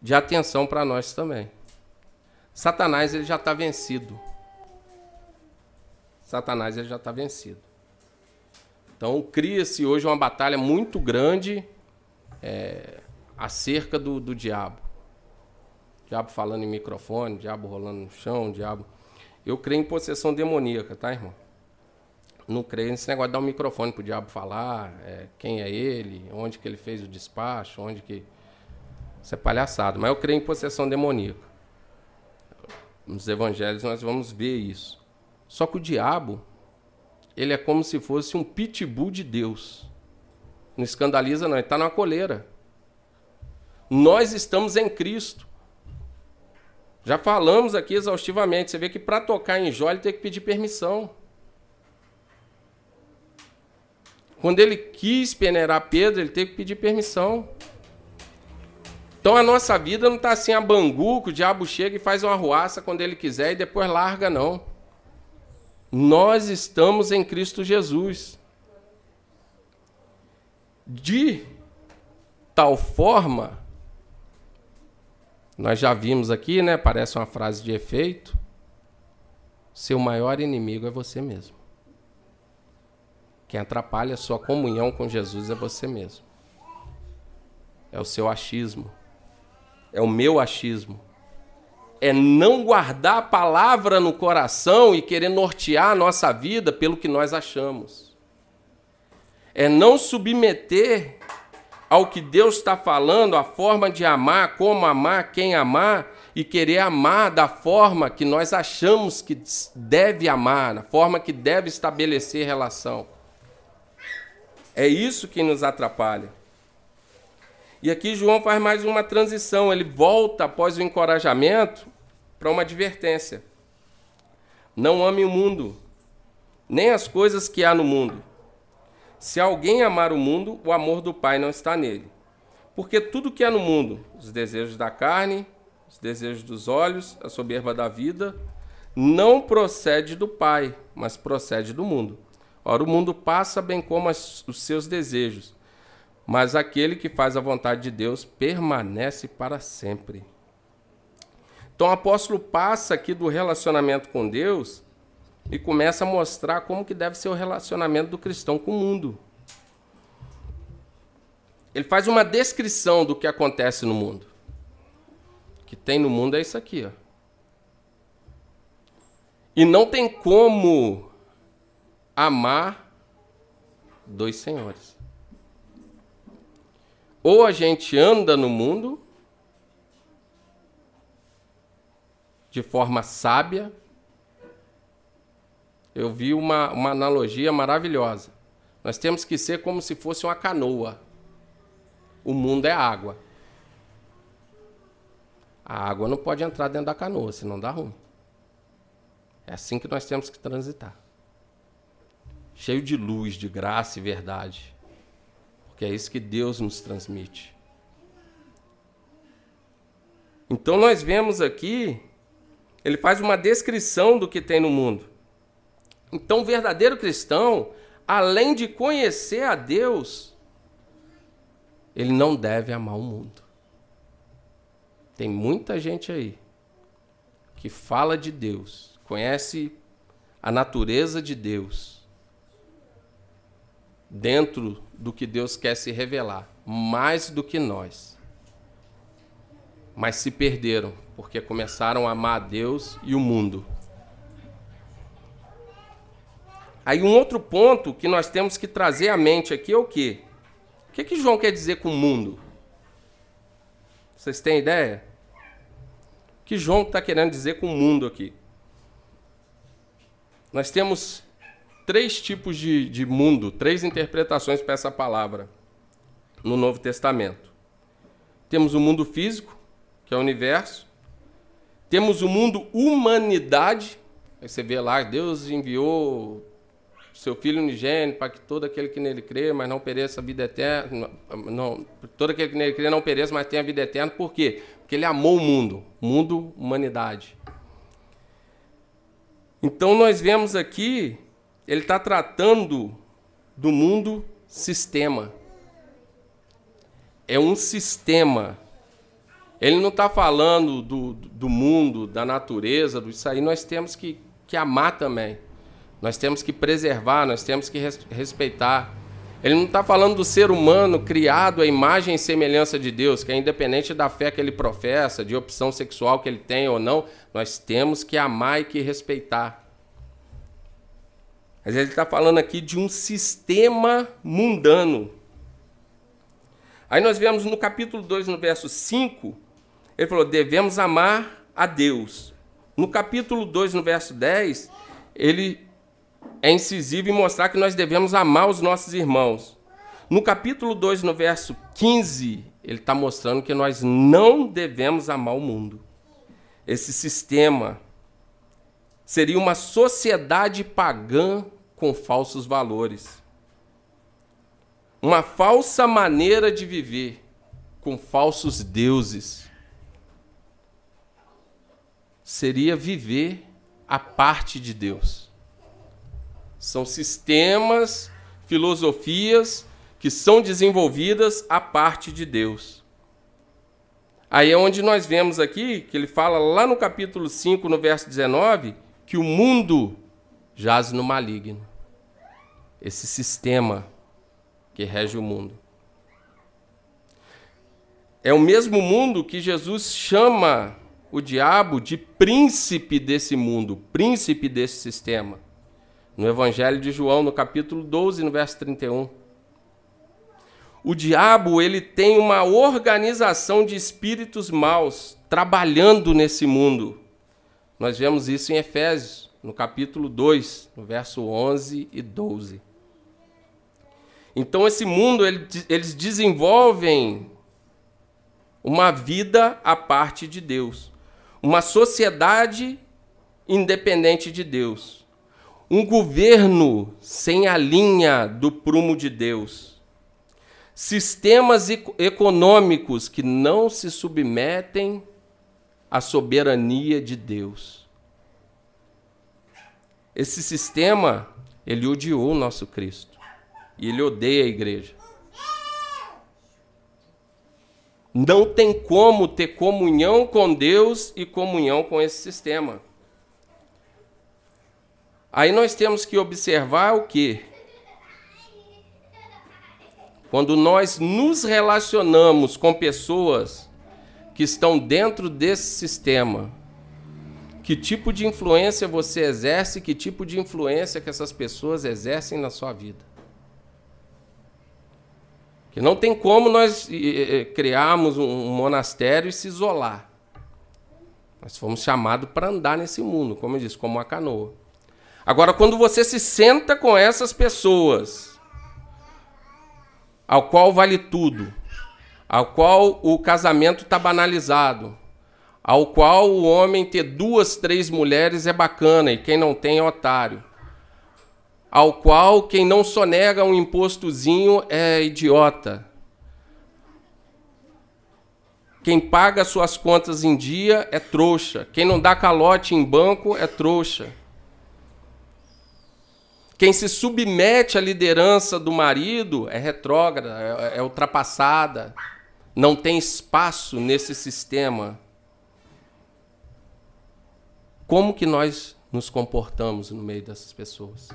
de atenção para nós também. Satanás ele já está vencido. Satanás ele já está vencido. Então cria-se hoje uma batalha muito grande é, acerca do, do diabo. Diabo falando em microfone, diabo rolando no chão, diabo. Eu creio em possessão demoníaca, tá, irmão? Não creio nesse negócio de dar um microfone pro diabo falar, é, quem é ele, onde que ele fez o despacho, onde que. Isso é palhaçado. Mas eu creio em possessão demoníaca nos evangelhos nós vamos ver isso. Só que o diabo, ele é como se fosse um pitbull de Deus. Não escandaliza, não. Ele está numa coleira. Nós estamos em Cristo. Já falamos aqui exaustivamente. Você vê que para tocar em Jó, ele tem que pedir permissão. Quando ele quis peneirar Pedro, ele teve que pedir permissão. Então a nossa vida não está assim a bangu, que o diabo chega e faz uma ruaça quando ele quiser e depois larga, não. Nós estamos em Cristo Jesus. De tal forma, nós já vimos aqui, né? Parece uma frase de efeito. Seu maior inimigo é você mesmo. Quem atrapalha a sua comunhão com Jesus é você mesmo. É o seu achismo. É o meu achismo. É não guardar a palavra no coração e querer nortear a nossa vida pelo que nós achamos. É não submeter ao que Deus está falando, a forma de amar, como amar, quem amar, e querer amar da forma que nós achamos que deve amar, da forma que deve estabelecer relação. É isso que nos atrapalha. E aqui João faz mais uma transição, ele volta após o encorajamento para uma advertência. Não ame o mundo, nem as coisas que há no mundo. Se alguém amar o mundo, o amor do Pai não está nele. Porque tudo que há no mundo, os desejos da carne, os desejos dos olhos, a soberba da vida, não procede do Pai, mas procede do mundo. Ora, o mundo passa bem como as, os seus desejos, mas aquele que faz a vontade de Deus permanece para sempre. Então o apóstolo passa aqui do relacionamento com Deus e começa a mostrar como que deve ser o relacionamento do cristão com o mundo. Ele faz uma descrição do que acontece no mundo. O que tem no mundo é isso aqui, ó. E não tem como amar dois senhores. Ou a gente anda no mundo de forma sábia. Eu vi uma, uma analogia maravilhosa. Nós temos que ser como se fosse uma canoa. O mundo é água. A água não pode entrar dentro da canoa, senão dá ruim. É assim que nós temos que transitar cheio de luz, de graça e verdade. Porque é isso que Deus nos transmite. Então nós vemos aqui, ele faz uma descrição do que tem no mundo. Então o verdadeiro cristão, além de conhecer a Deus, ele não deve amar o mundo. Tem muita gente aí que fala de Deus, conhece a natureza de Deus, dentro do que Deus quer se revelar, mais do que nós. Mas se perderam, porque começaram a amar a Deus e o mundo. Aí um outro ponto que nós temos que trazer à mente aqui é o quê? O que, que João quer dizer com o mundo? Vocês têm ideia? O que João está querendo dizer com o mundo aqui? Nós temos três tipos de, de mundo, três interpretações para essa palavra no Novo Testamento. Temos o mundo físico, que é o universo. Temos o mundo humanidade. Aí você vê lá, Deus enviou seu Filho unigênito para que todo aquele que nele crê, mas não pereça a vida eterna. Não, todo aquele que nele crê não pereça, mas tenha a vida eterna. Por quê? Porque ele amou o mundo. Mundo, humanidade. Então nós vemos aqui ele está tratando do mundo sistema. É um sistema. Ele não está falando do, do mundo, da natureza, do isso aí. Nós temos que, que amar também. Nós temos que preservar, nós temos que res, respeitar. Ele não está falando do ser humano criado à imagem e semelhança de Deus, que é independente da fé que ele professa, de opção sexual que ele tem ou não, nós temos que amar e que respeitar. Mas ele está falando aqui de um sistema mundano. Aí nós vemos no capítulo 2, no verso 5, ele falou: devemos amar a Deus. No capítulo 2, no verso 10, ele é incisivo em mostrar que nós devemos amar os nossos irmãos. No capítulo 2, no verso 15, ele está mostrando que nós não devemos amar o mundo. Esse sistema seria uma sociedade pagã com falsos valores. Uma falsa maneira de viver com falsos deuses. Seria viver a parte de Deus. São sistemas, filosofias que são desenvolvidas a parte de Deus. Aí é onde nós vemos aqui, que ele fala lá no capítulo 5, no verso 19, que o mundo jaz no maligno. Esse sistema que rege o mundo. É o mesmo mundo que Jesus chama o diabo de príncipe desse mundo, príncipe desse sistema. No Evangelho de João, no capítulo 12, no verso 31. O diabo, ele tem uma organização de espíritos maus trabalhando nesse mundo. Nós vemos isso em Efésios, no capítulo 2, no verso 11 e 12. Então, esse mundo, eles desenvolvem uma vida à parte de Deus, uma sociedade independente de Deus, um governo sem a linha do prumo de Deus sistemas econômicos que não se submetem à soberania de Deus. Esse sistema, ele odiou o nosso Cristo. E ele odeia a igreja. Não tem como ter comunhão com Deus e comunhão com esse sistema. Aí nós temos que observar o que? Quando nós nos relacionamos com pessoas que estão dentro desse sistema, que tipo de influência você exerce, que tipo de influência que essas pessoas exercem na sua vida. Que não tem como nós criarmos um monastério e se isolar. Nós fomos chamados para andar nesse mundo, como eu disse, como uma canoa. Agora, quando você se senta com essas pessoas, ao qual vale tudo, ao qual o casamento está banalizado, ao qual o homem ter duas, três mulheres é bacana e quem não tem é otário, ao qual quem não sonega um impostozinho é idiota. Quem paga suas contas em dia é trouxa. Quem não dá calote em banco é trouxa. Quem se submete à liderança do marido é retrógrada, é, é ultrapassada, não tem espaço nesse sistema. Como que nós nos comportamos no meio dessas pessoas?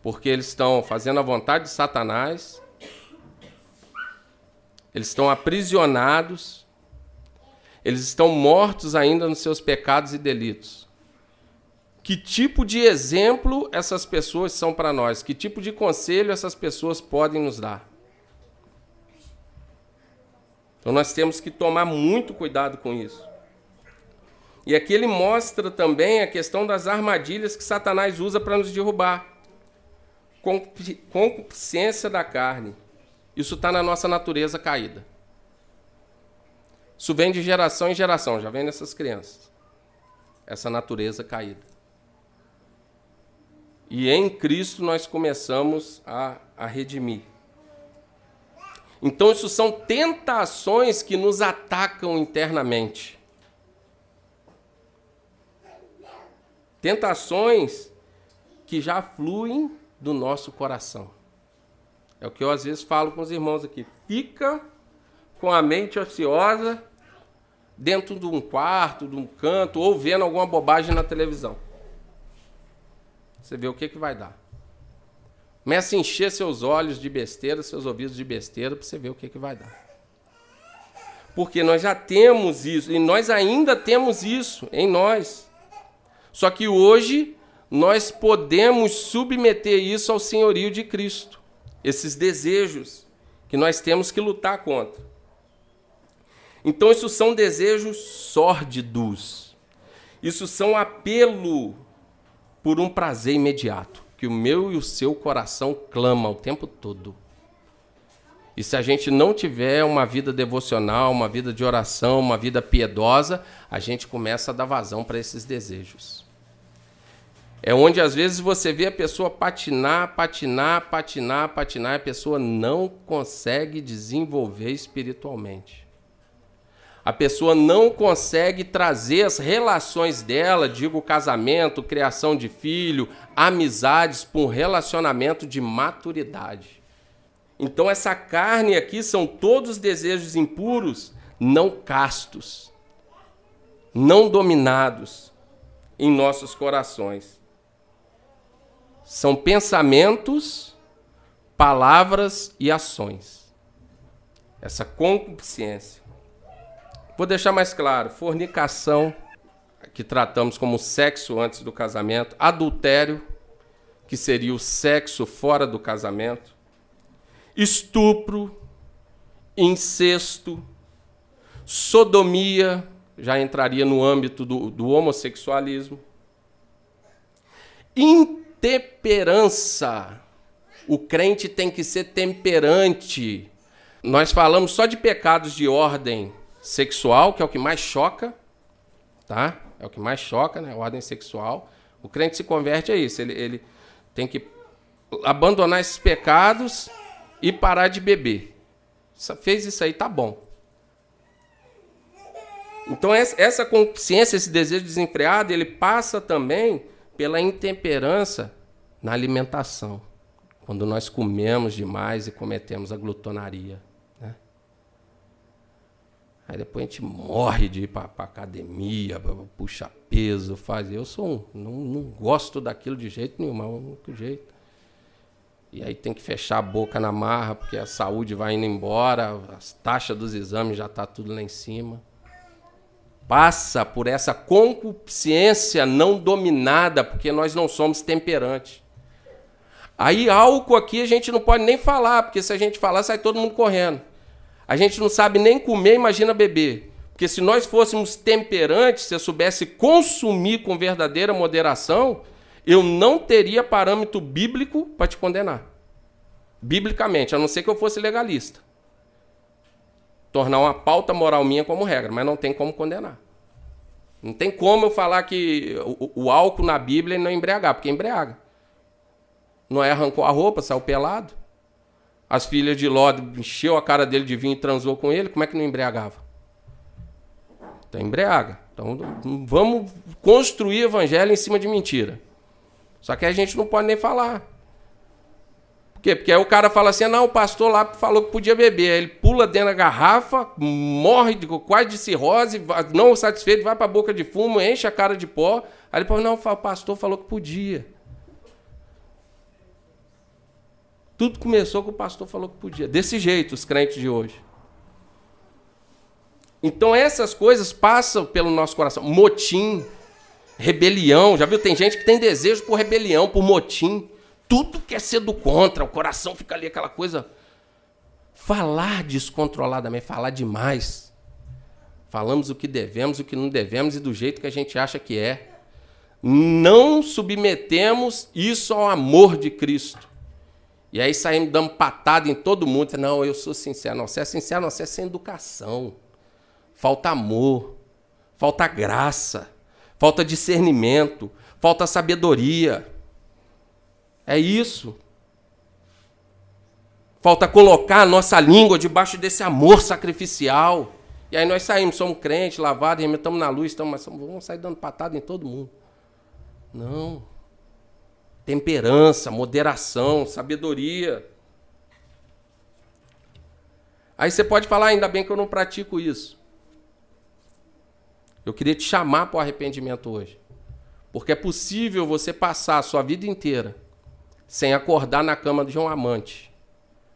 Porque eles estão fazendo a vontade de Satanás, eles estão aprisionados, eles estão mortos ainda nos seus pecados e delitos que tipo de exemplo essas pessoas são para nós, que tipo de conselho essas pessoas podem nos dar. Então nós temos que tomar muito cuidado com isso. E aqui ele mostra também a questão das armadilhas que Satanás usa para nos derrubar. Concupiscência da carne. Isso está na nossa natureza caída. Isso vem de geração em geração, já vem nessas crianças. Essa natureza caída. E em Cristo nós começamos a, a redimir. Então, isso são tentações que nos atacam internamente. Tentações que já fluem do nosso coração. É o que eu às vezes falo com os irmãos aqui. Fica com a mente ociosa dentro de um quarto, de um canto, ou vendo alguma bobagem na televisão. Você vê o que, que vai dar. Começa a encher seus olhos de besteira, seus ouvidos de besteira, para você ver o que, que vai dar. Porque nós já temos isso, e nós ainda temos isso em nós. Só que hoje nós podemos submeter isso ao senhorio de Cristo. Esses desejos que nós temos que lutar contra. Então, isso são desejos sórdidos. Isso são apelo por um prazer imediato. que o meu e o seu coração clama o tempo todo. E se a gente não tiver uma vida devocional, uma vida de oração, uma vida piedosa, a gente começa a dar vazão para esses desejos. É onde às vezes você vê a pessoa patinar, patinar, patinar, patinar, e a pessoa não consegue desenvolver espiritualmente. A pessoa não consegue trazer as relações dela, digo casamento, criação de filho, amizades, para um relacionamento de maturidade. Então, essa carne aqui são todos desejos impuros, não castos, não dominados em nossos corações. São pensamentos, palavras e ações. Essa concupiscência. Vou deixar mais claro: fornicação, que tratamos como sexo antes do casamento, adultério, que seria o sexo fora do casamento, estupro, incesto, sodomia, já entraria no âmbito do, do homossexualismo, intemperança. O crente tem que ser temperante. Nós falamos só de pecados de ordem sexual, que é o que mais choca, tá? É o que mais choca, né? Ordem sexual. O crente se converte a isso. Ele, ele tem que abandonar esses pecados e parar de beber. Fez isso aí, tá bom. Então essa consciência, esse desejo desenfreado, ele passa também pela intemperança na alimentação. Quando nós comemos demais e cometemos a glutonaria. Aí depois a gente morre de ir para academia, puxar peso, fazer. Eu sou um, não, não gosto daquilo de jeito nenhum, é único jeito. E aí tem que fechar a boca na marra, porque a saúde vai indo embora, as taxas dos exames já tá tudo lá em cima. Passa por essa concupiscência não dominada, porque nós não somos temperantes. Aí álcool aqui a gente não pode nem falar, porque se a gente falar sai todo mundo correndo. A gente não sabe nem comer, imagina beber. Porque se nós fôssemos temperantes, se eu soubesse consumir com verdadeira moderação, eu não teria parâmetro bíblico para te condenar. Biblicamente, a não ser que eu fosse legalista. Tornar uma pauta moral minha como regra, mas não tem como condenar. Não tem como eu falar que o, o álcool na Bíblia não é embriagar, porque embriaga. Noé arrancou a roupa, saiu pelado. As filhas de Ló encheu a cara dele de vinho e transou com ele, como é que não embriagava? Então embriaga. Então vamos construir evangelho em cima de mentira. Só que a gente não pode nem falar. Por quê? Porque aí o cara fala assim: não, o pastor lá falou que podia beber. Aí ele pula dentro da garrafa, morre de, quase de cirrose, não satisfeito, vai para a boca de fumo, enche a cara de pó. Aí ele fala: não, o pastor falou que podia. Tudo começou com o pastor falou que podia. Desse jeito, os crentes de hoje. Então essas coisas passam pelo nosso coração. Motim, rebelião. Já viu? Tem gente que tem desejo por rebelião, por motim. Tudo quer ser do contra. O coração fica ali aquela coisa. Falar descontroladamente, falar demais. Falamos o que devemos, o que não devemos e do jeito que a gente acha que é. Não submetemos isso ao amor de Cristo. E aí saímos dando patada em todo mundo. Não, eu sou sincero. Não, você é sincero, não, você é sem educação. Falta amor, falta graça, falta discernimento, falta sabedoria. É isso. Falta colocar a nossa língua debaixo desse amor sacrificial. E aí nós saímos, somos crentes, lavados, estamos na luz, estamos, mas vamos sair dando patada em todo mundo. Não temperança, moderação, sabedoria. Aí você pode falar, ainda bem que eu não pratico isso. Eu queria te chamar para o arrependimento hoje. Porque é possível você passar a sua vida inteira sem acordar na cama de um amante,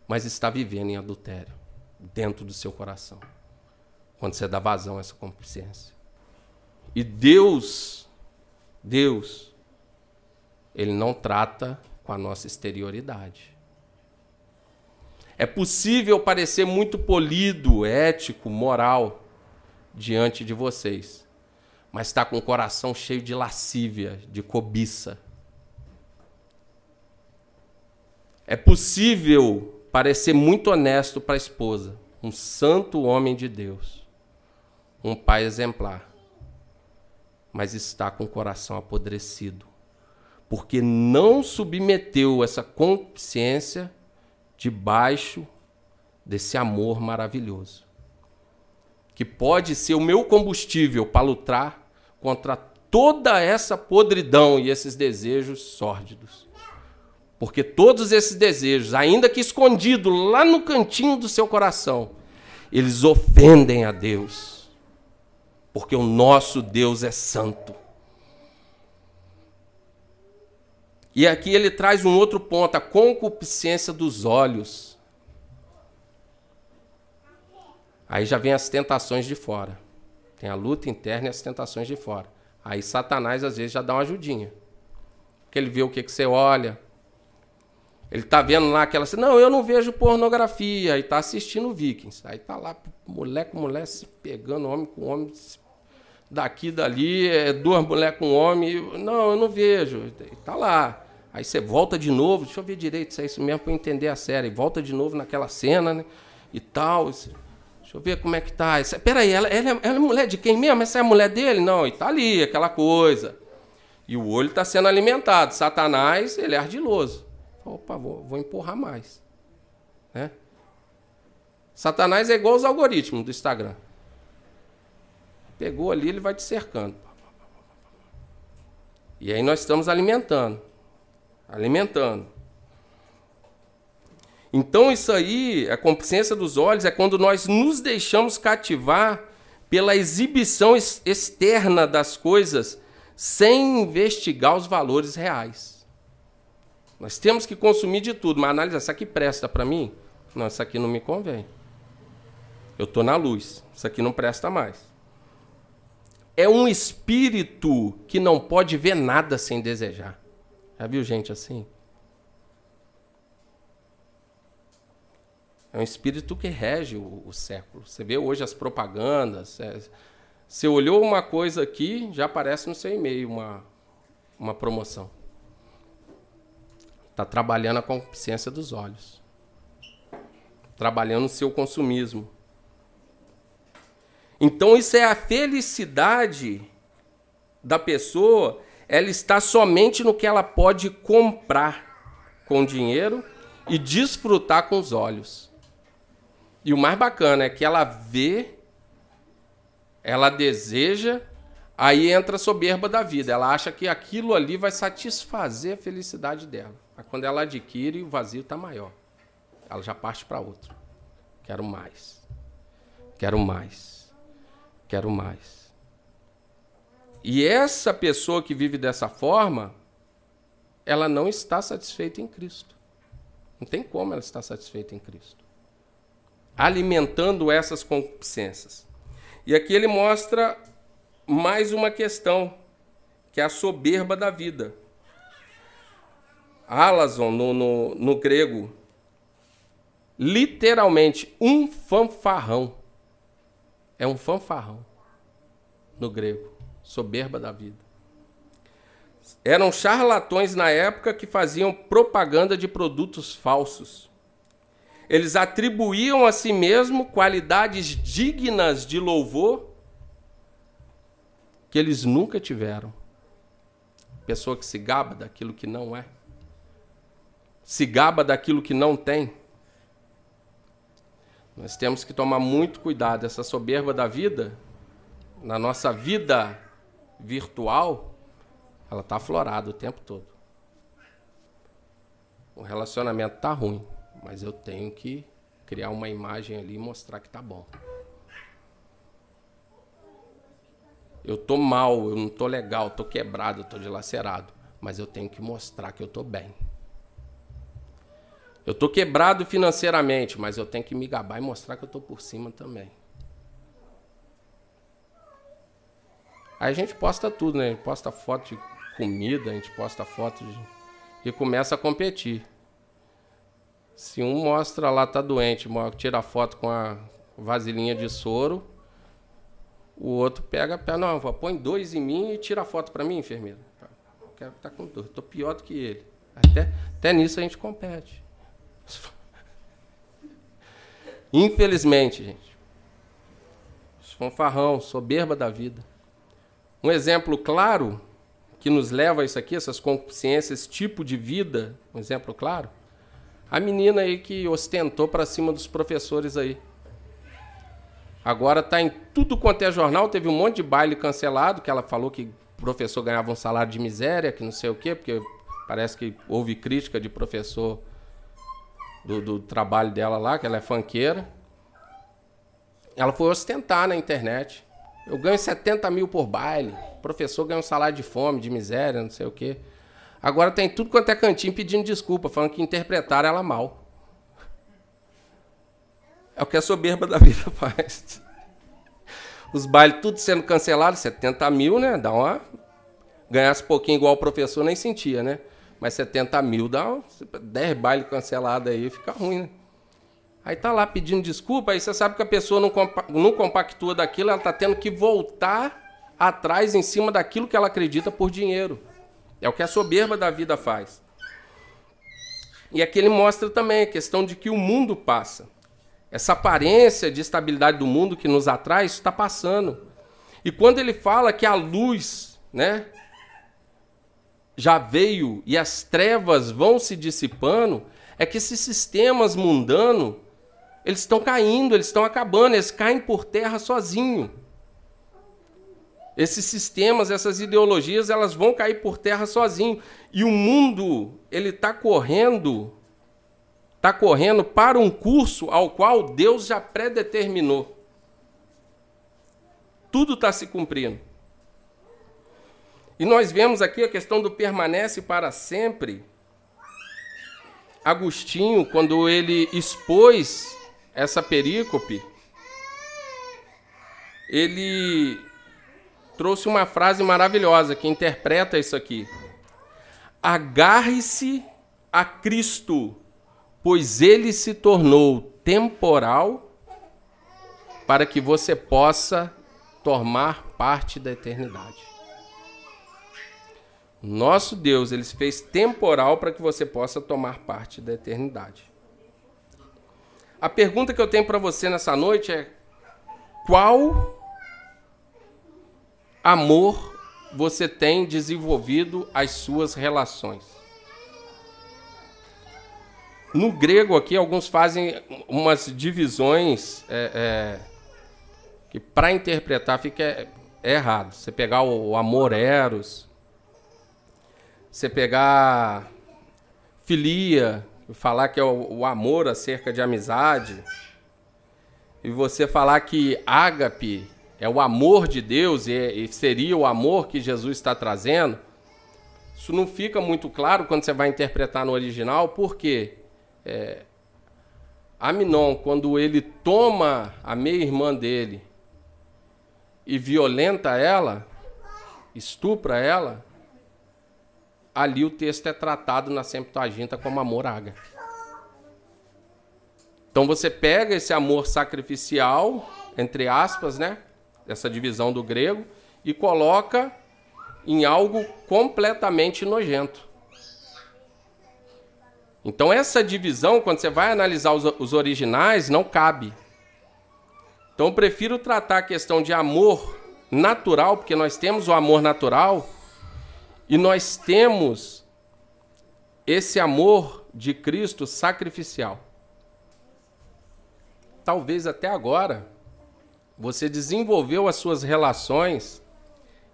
mas está vivendo em adultério dentro do seu coração. Quando você dá vazão a essa complacência. E Deus, Deus, ele não trata com a nossa exterioridade. É possível parecer muito polido, ético, moral diante de vocês, mas está com o coração cheio de lascívia, de cobiça. É possível parecer muito honesto para a esposa, um santo homem de Deus, um pai exemplar, mas está com o coração apodrecido, porque não submeteu essa consciência debaixo desse amor maravilhoso, que pode ser o meu combustível para lutar contra toda essa podridão e esses desejos sórdidos. Porque todos esses desejos, ainda que escondidos lá no cantinho do seu coração, eles ofendem a Deus. Porque o nosso Deus é santo. E aqui ele traz um outro ponto, a concupiscência dos olhos. Aí já vem as tentações de fora. Tem a luta interna e as tentações de fora. Aí Satanás às vezes já dá uma ajudinha. Porque ele vê o que, que você olha. Ele tá vendo lá aquela Não, eu não vejo pornografia. E tá assistindo Vikings. Aí tá lá, mulher com mulher se pegando, homem com homem, daqui dali, é, duas mulheres com homem. Não, eu não vejo. E tá lá. Aí você volta de novo, deixa eu ver direito se é isso mesmo para entender a série. Volta de novo naquela cena, né? E tal. Deixa eu ver como é que tá. Essa, peraí, ela, ela, ela é mulher de quem mesmo? Essa é a mulher dele? Não, e tá ali, aquela coisa. E o olho está sendo alimentado. Satanás, ele é ardiloso. Opa, vou, vou empurrar mais. Né? Satanás é igual os algoritmos do Instagram. Pegou ali, ele vai te cercando. E aí nós estamos alimentando alimentando. Então, isso aí, a consciência dos olhos, é quando nós nos deixamos cativar pela exibição externa das coisas sem investigar os valores reais. Nós temos que consumir de tudo, mas analisar, isso aqui presta para mim? Não, isso aqui não me convém. Eu estou na luz, isso aqui não presta mais. É um espírito que não pode ver nada sem desejar. Já viu gente assim? É um espírito que rege o, o século. Você vê hoje as propagandas. É, você olhou uma coisa aqui, já aparece no seu e-mail uma, uma promoção. Está trabalhando a consciência dos olhos. Trabalhando o seu consumismo. Então, isso é a felicidade da pessoa ela está somente no que ela pode comprar com dinheiro e desfrutar com os olhos. E o mais bacana é que ela vê, ela deseja, aí entra a soberba da vida. Ela acha que aquilo ali vai satisfazer a felicidade dela. Mas quando ela adquire, o vazio está maior. Ela já parte para outro. Quero mais. Quero mais. Quero mais. E essa pessoa que vive dessa forma, ela não está satisfeita em Cristo. Não tem como ela estar satisfeita em Cristo. Alimentando essas concupiscências. E aqui ele mostra mais uma questão, que é a soberba da vida. Alazon, no, no, no grego, literalmente um fanfarrão. É um fanfarrão no grego soberba da vida. Eram charlatões na época que faziam propaganda de produtos falsos. Eles atribuíam a si mesmo qualidades dignas de louvor que eles nunca tiveram. Pessoa que se gaba daquilo que não é, se gaba daquilo que não tem. Nós temos que tomar muito cuidado. Essa soberba da vida, na nossa vida virtual, ela está aflorada o tempo todo. O relacionamento está ruim, mas eu tenho que criar uma imagem ali e mostrar que está bom. Eu tô mal, eu não tô legal, tô quebrado, tô dilacerado, mas eu tenho que mostrar que eu tô bem. Eu tô quebrado financeiramente, mas eu tenho que me gabar e mostrar que eu tô por cima também. Aí a gente posta tudo, né? A gente posta foto de comida, a gente posta foto de. e começa a competir. Se um mostra lá, tá doente, tira foto com a vasilhinha de soro, o outro pega, não, põe dois em mim e tira a foto para mim, enfermeira. Eu quero estar tá com dor, tô pior do que ele. Até, até nisso a gente compete. Infelizmente, gente. Fanfarrão, soberba da vida. Um exemplo claro que nos leva a isso aqui, essas consciências, esse tipo de vida, um exemplo claro, a menina aí que ostentou para cima dos professores aí. Agora está em tudo quanto é jornal, teve um monte de baile cancelado, que ela falou que professor ganhava um salário de miséria, que não sei o quê, porque parece que houve crítica de professor do, do trabalho dela lá, que ela é fanqueira. Ela foi ostentar na internet. Eu ganho 70 mil por baile. O professor ganha um salário de fome, de miséria, não sei o quê. Agora tem tudo quanto é cantinho pedindo desculpa, falando que interpretaram ela mal. É o que a soberba da vida faz. Os bailes tudo sendo cancelados, 70 mil, né? Dá uma. Ganhasse pouquinho igual o professor, nem sentia, né? Mas 70 mil dá 10 bailes cancelados aí, fica ruim, né? Aí tá lá pedindo desculpa, aí você sabe que a pessoa não, não compactua daquilo, ela tá tendo que voltar atrás em cima daquilo que ela acredita por dinheiro. É o que a soberba da vida faz. E aqui ele mostra também a questão de que o mundo passa. Essa aparência de estabilidade do mundo que nos atrai, isso está passando. E quando ele fala que a luz, né, já veio e as trevas vão se dissipando, é que esses sistemas mundanos eles estão caindo, eles estão acabando, eles caem por terra sozinho. Esses sistemas, essas ideologias, elas vão cair por terra sozinho. E o mundo, ele está correndo, está correndo para um curso ao qual Deus já predeterminou. Tudo está se cumprindo. E nós vemos aqui a questão do permanece para sempre. Agostinho, quando ele expôs essa perícope, ele trouxe uma frase maravilhosa que interpreta isso aqui. Agarre-se a Cristo, pois ele se tornou temporal para que você possa tomar parte da eternidade. Nosso Deus, ele se fez temporal para que você possa tomar parte da eternidade. A pergunta que eu tenho para você nessa noite é: qual amor você tem desenvolvido as suas relações? No grego aqui, alguns fazem umas divisões é, é, que para interpretar fica é, errado. Você pegar o, o amor eros, você pegar filia, falar que é o, o amor acerca de amizade, e você falar que ágape é o amor de Deus e, e seria o amor que Jesus está trazendo, isso não fica muito claro quando você vai interpretar no original, porque é, Aminon, quando ele toma a meia-irmã dele e violenta ela, estupra ela, ali o texto é tratado na Septuaginta como amor ágape. Então você pega esse amor sacrificial, entre aspas, né? Essa divisão do grego, e coloca em algo completamente nojento. Então essa divisão, quando você vai analisar os, os originais, não cabe. Então eu prefiro tratar a questão de amor natural, porque nós temos o amor natural, e nós temos esse amor de Cristo sacrificial. Talvez até agora você desenvolveu as suas relações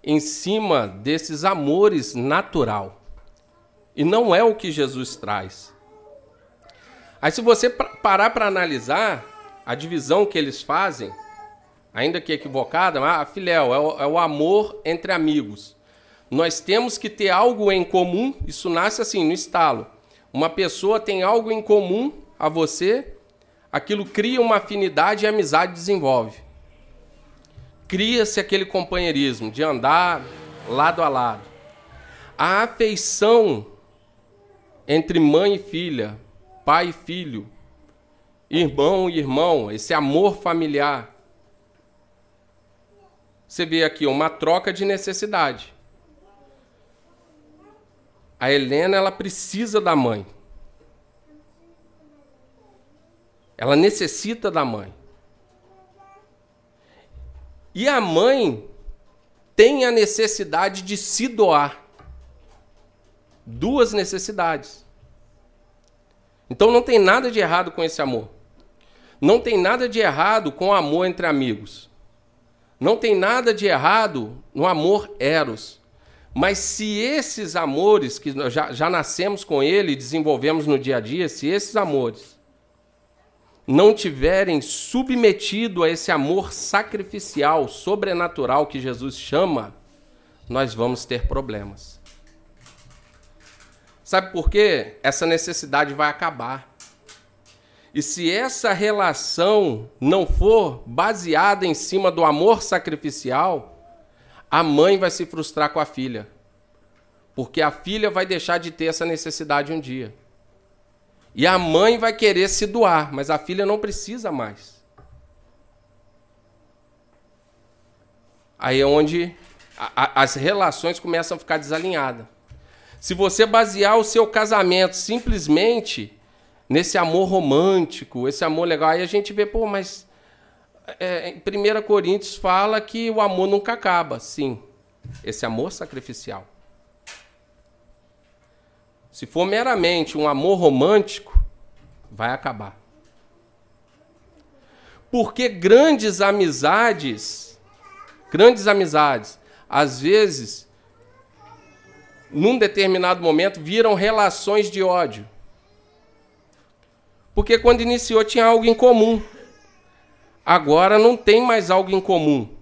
em cima desses amores natural. E não é o que Jesus traz. Aí se você parar para analisar a divisão que eles fazem, ainda que equivocada, ah, filéu é o, é o amor entre amigos. Nós temos que ter algo em comum, isso nasce assim, no estalo. Uma pessoa tem algo em comum a você, aquilo cria uma afinidade e a amizade desenvolve. Cria-se aquele companheirismo de andar lado a lado. A afeição entre mãe e filha, pai e filho, irmão e irmão, esse amor familiar. Você vê aqui uma troca de necessidade. A Helena ela precisa da mãe. Ela necessita da mãe. E a mãe tem a necessidade de se doar. Duas necessidades. Então não tem nada de errado com esse amor. Não tem nada de errado com o amor entre amigos. Não tem nada de errado no amor eros. Mas se esses amores, que já, já nascemos com ele e desenvolvemos no dia a dia, se esses amores não tiverem submetido a esse amor sacrificial, sobrenatural que Jesus chama, nós vamos ter problemas. Sabe por quê? Essa necessidade vai acabar. E se essa relação não for baseada em cima do amor sacrificial, a mãe vai se frustrar com a filha. Porque a filha vai deixar de ter essa necessidade um dia. E a mãe vai querer se doar, mas a filha não precisa mais. Aí é onde a, a, as relações começam a ficar desalinhadas. Se você basear o seu casamento simplesmente nesse amor romântico, esse amor legal, aí a gente vê, pô, mas é, em 1 Coríntios fala que o amor nunca acaba. Sim, esse amor sacrificial. Se for meramente um amor romântico, vai acabar. Porque grandes amizades, grandes amizades, às vezes, num determinado momento, viram relações de ódio. Porque quando iniciou tinha algo em comum. Agora não tem mais algo em comum.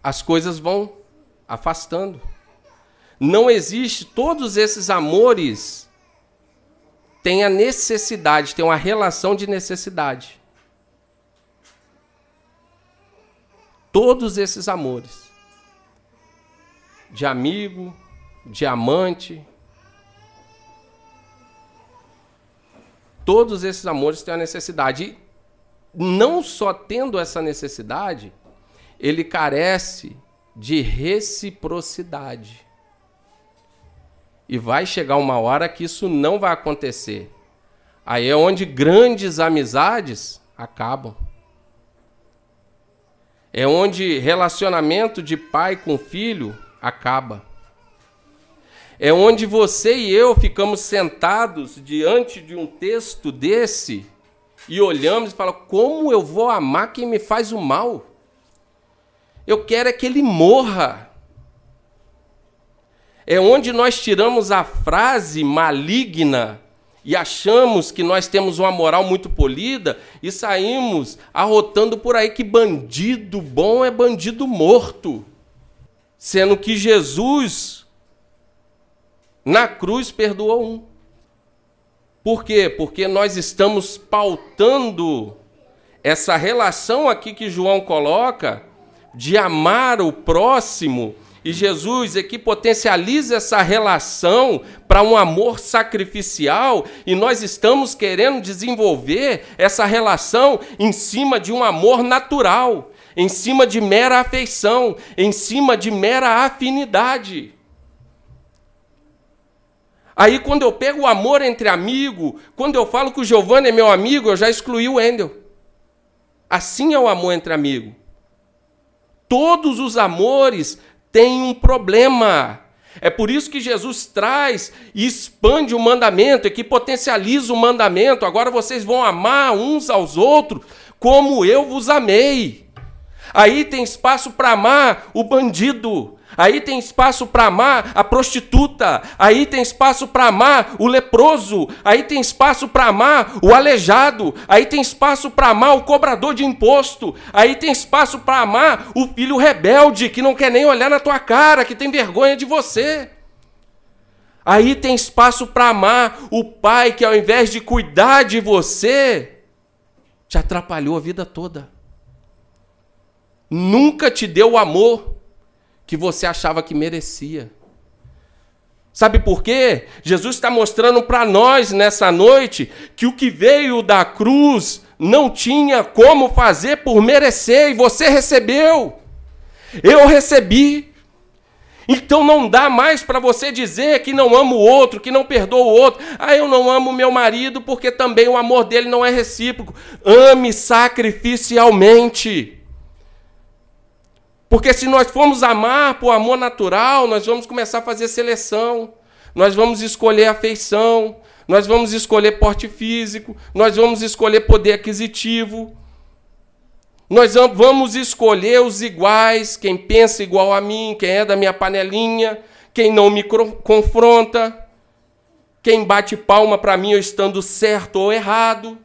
As coisas vão afastando. Não existe todos esses amores têm a necessidade, têm uma relação de necessidade. Todos esses amores de amigo, de amante, todos esses amores têm a necessidade. Não só tendo essa necessidade, ele carece de reciprocidade. E vai chegar uma hora que isso não vai acontecer. Aí é onde grandes amizades acabam. É onde relacionamento de pai com filho acaba. É onde você e eu ficamos sentados diante de um texto desse e olhamos e falamos: como eu vou amar quem me faz o mal? Eu quero é que ele morra é onde nós tiramos a frase maligna e achamos que nós temos uma moral muito polida e saímos arrotando por aí que bandido bom é bandido morto. Sendo que Jesus, na cruz, perdoou um. Por quê? Porque nós estamos pautando essa relação aqui que João coloca de amar o próximo e Jesus aqui potencializa essa relação para um amor sacrificial e nós estamos querendo desenvolver essa relação em cima de um amor natural, em cima de mera afeição, em cima de mera afinidade. Aí, quando eu pego o amor entre amigo, quando eu falo que o Giovanni é meu amigo, eu já excluí o Endel. Assim é o amor entre amigo. Todos os amores tem um problema. É por isso que Jesus traz e expande o mandamento, e que potencializa o mandamento. Agora vocês vão amar uns aos outros como eu vos amei. Aí tem espaço para amar o bandido, Aí tem espaço para amar a prostituta, aí tem espaço para amar o leproso, aí tem espaço para amar o aleijado, aí tem espaço para amar o cobrador de imposto, aí tem espaço para amar o filho rebelde que não quer nem olhar na tua cara, que tem vergonha de você. Aí tem espaço para amar o pai que ao invés de cuidar de você, te atrapalhou a vida toda. Nunca te deu o amor que você achava que merecia. Sabe por quê? Jesus está mostrando para nós nessa noite que o que veio da cruz não tinha como fazer por merecer e você recebeu. Eu recebi. Então não dá mais para você dizer que não ama o outro, que não perdoa o outro. Ah, eu não amo meu marido porque também o amor dele não é recíproco. Ame sacrificialmente. Porque se nós formos amar por amor natural, nós vamos começar a fazer seleção. Nós vamos escolher afeição, nós vamos escolher porte físico, nós vamos escolher poder aquisitivo. Nós vamos escolher os iguais, quem pensa igual a mim, quem é da minha panelinha, quem não me confronta, quem bate palma para mim eu estando certo ou errado.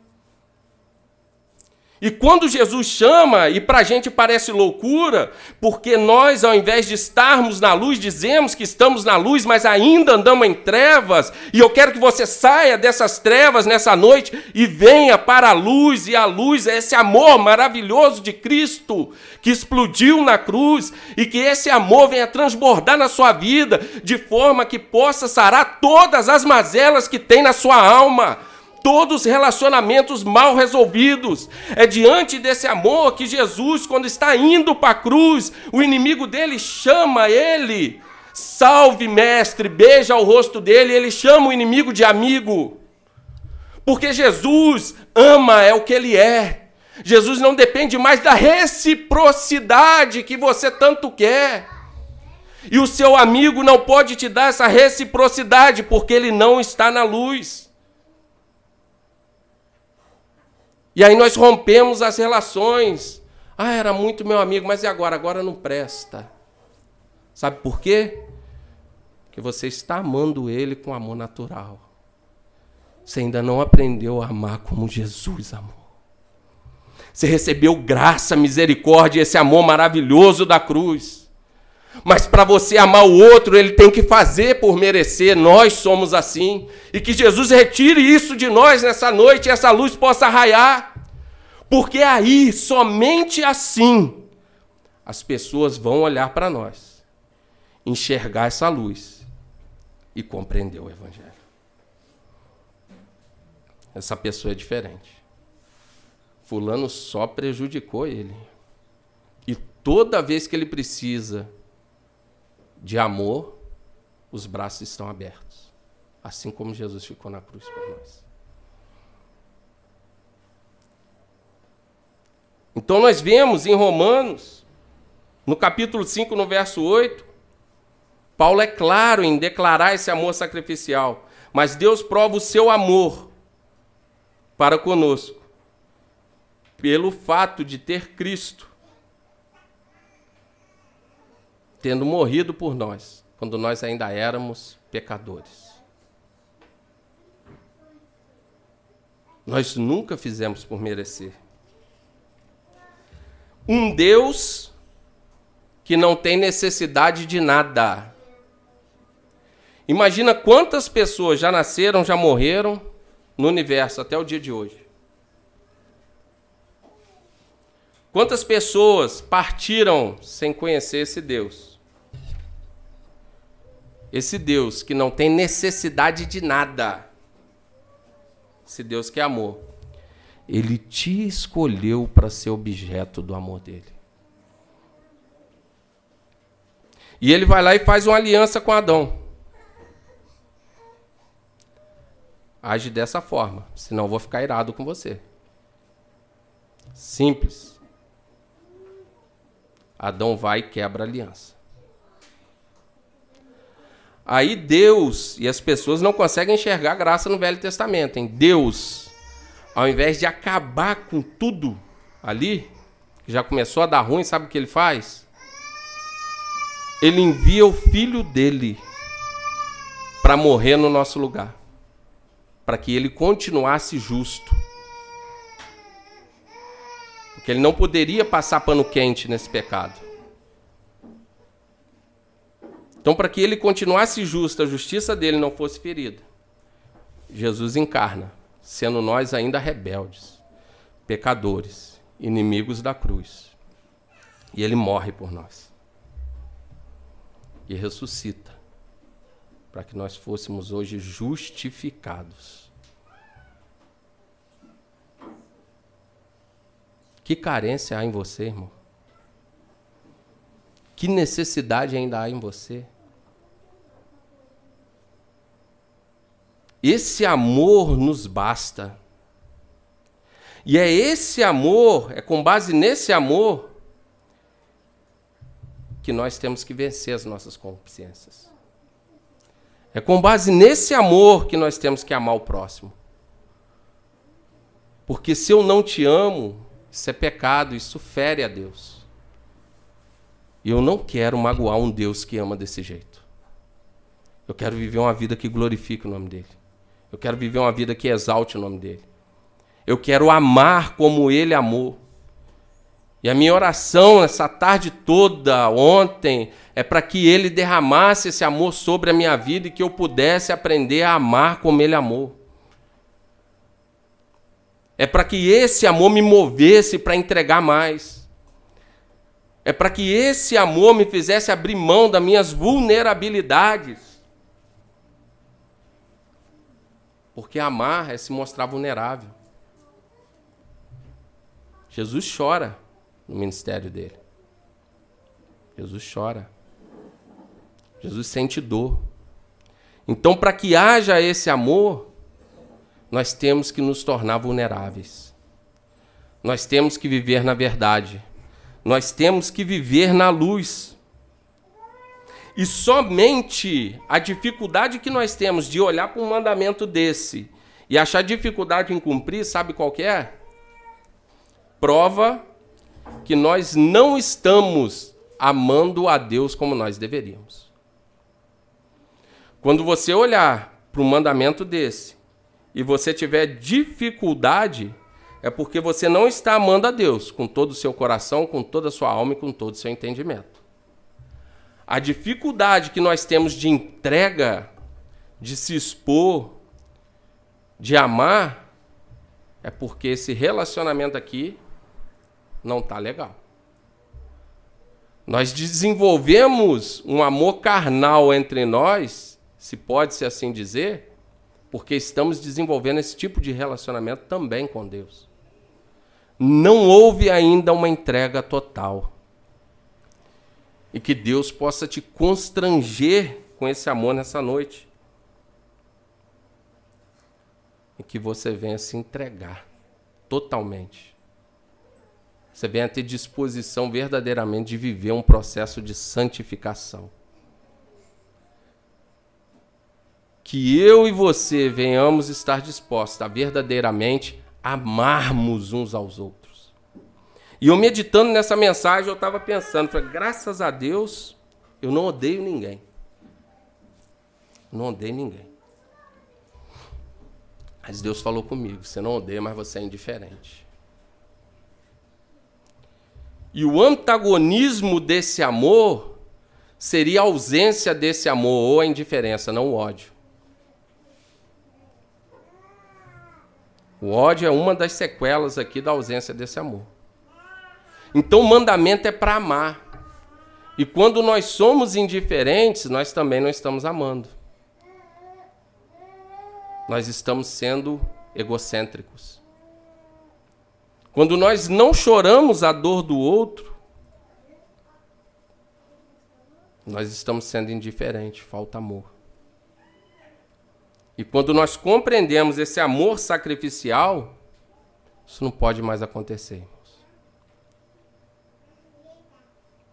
E quando Jesus chama, e para a gente parece loucura, porque nós, ao invés de estarmos na luz, dizemos que estamos na luz, mas ainda andamos em trevas, e eu quero que você saia dessas trevas nessa noite e venha para a luz, e a luz é esse amor maravilhoso de Cristo que explodiu na cruz, e que esse amor venha transbordar na sua vida, de forma que possa sarar todas as mazelas que tem na sua alma todos os relacionamentos mal resolvidos. É diante desse amor que Jesus, quando está indo para a cruz, o inimigo dele chama ele. Salve, mestre, beija o rosto dele, ele chama o inimigo de amigo. Porque Jesus ama, é o que ele é. Jesus não depende mais da reciprocidade que você tanto quer. E o seu amigo não pode te dar essa reciprocidade porque ele não está na luz. E aí nós rompemos as relações. Ah, era muito meu amigo, mas e agora? Agora não presta. Sabe por quê? Porque você está amando ele com amor natural. Você ainda não aprendeu a amar como Jesus amou. Você recebeu graça, misericórdia, esse amor maravilhoso da cruz. Mas para você amar o outro, ele tem que fazer por merecer. Nós somos assim. E que Jesus retire isso de nós nessa noite e essa luz possa raiar. Porque aí, somente assim, as pessoas vão olhar para nós, enxergar essa luz e compreender o Evangelho. Essa pessoa é diferente. Fulano só prejudicou ele. E toda vez que ele precisa de amor, os braços estão abertos. Assim como Jesus ficou na cruz por nós. Então nós vemos em Romanos, no capítulo 5, no verso 8, Paulo é claro em declarar esse amor sacrificial, mas Deus prova o seu amor para conosco pelo fato de ter Cristo tendo morrido por nós, quando nós ainda éramos pecadores. Nós nunca fizemos por merecer. Um Deus que não tem necessidade de nada. Imagina quantas pessoas já nasceram, já morreram no universo até o dia de hoje. Quantas pessoas partiram sem conhecer esse Deus? Esse Deus que não tem necessidade de nada. Esse Deus que é amor. Ele te escolheu para ser objeto do amor dele. E ele vai lá e faz uma aliança com Adão. Age dessa forma, senão eu vou ficar irado com você. Simples. Adão vai e quebra a aliança. Aí Deus e as pessoas não conseguem enxergar graça no Velho Testamento. Hein? Deus, ao invés de acabar com tudo ali, que já começou a dar ruim, sabe o que ele faz? Ele envia o filho dele para morrer no nosso lugar, para que ele continuasse justo. Porque ele não poderia passar pano quente nesse pecado. Então, para que ele continuasse justo, a justiça dele não fosse ferida, Jesus encarna, sendo nós ainda rebeldes, pecadores, inimigos da cruz. E ele morre por nós. E ressuscita, para que nós fôssemos hoje justificados. Que carência há em você, irmão? Que necessidade ainda há em você? Esse amor nos basta. E é esse amor, é com base nesse amor, que nós temos que vencer as nossas consciências. É com base nesse amor que nós temos que amar o próximo. Porque se eu não te amo, isso é pecado, isso fere a Deus. E eu não quero magoar um Deus que ama desse jeito. Eu quero viver uma vida que glorifique o nome dele. Eu quero viver uma vida que exalte o nome dele. Eu quero amar como ele amou. E a minha oração essa tarde toda, ontem, é para que ele derramasse esse amor sobre a minha vida e que eu pudesse aprender a amar como ele amou. É para que esse amor me movesse para entregar mais. É para que esse amor me fizesse abrir mão das minhas vulnerabilidades. Porque amar é se mostrar vulnerável. Jesus chora no ministério dele. Jesus chora. Jesus sente dor. Então, para que haja esse amor, nós temos que nos tornar vulneráveis. Nós temos que viver na verdade. Nós temos que viver na luz. E somente a dificuldade que nós temos de olhar para um mandamento desse e achar dificuldade em cumprir, sabe qual é? Prova que nós não estamos amando a Deus como nós deveríamos. Quando você olhar para um mandamento desse e você tiver dificuldade, é porque você não está amando a Deus com todo o seu coração, com toda a sua alma e com todo o seu entendimento. A dificuldade que nós temos de entrega, de se expor, de amar, é porque esse relacionamento aqui não está legal. Nós desenvolvemos um amor carnal entre nós, se pode ser assim dizer, porque estamos desenvolvendo esse tipo de relacionamento também com Deus. Não houve ainda uma entrega total. E que Deus possa te constranger com esse amor nessa noite. E que você venha se entregar totalmente você venha ter disposição verdadeiramente de viver um processo de santificação. Que eu e você venhamos estar dispostos a verdadeiramente amarmos uns aos outros. E eu meditando nessa mensagem, eu estava pensando, falei, graças a Deus, eu não odeio ninguém. Não odeio ninguém. Mas Deus falou comigo, você não odeia, mas você é indiferente. E o antagonismo desse amor seria a ausência desse amor ou a indiferença, não o ódio. O ódio é uma das sequelas aqui da ausência desse amor. Então o mandamento é para amar. E quando nós somos indiferentes, nós também não estamos amando. Nós estamos sendo egocêntricos. Quando nós não choramos a dor do outro, nós estamos sendo indiferentes, falta amor. E quando nós compreendemos esse amor sacrificial, isso não pode mais acontecer. Irmãos.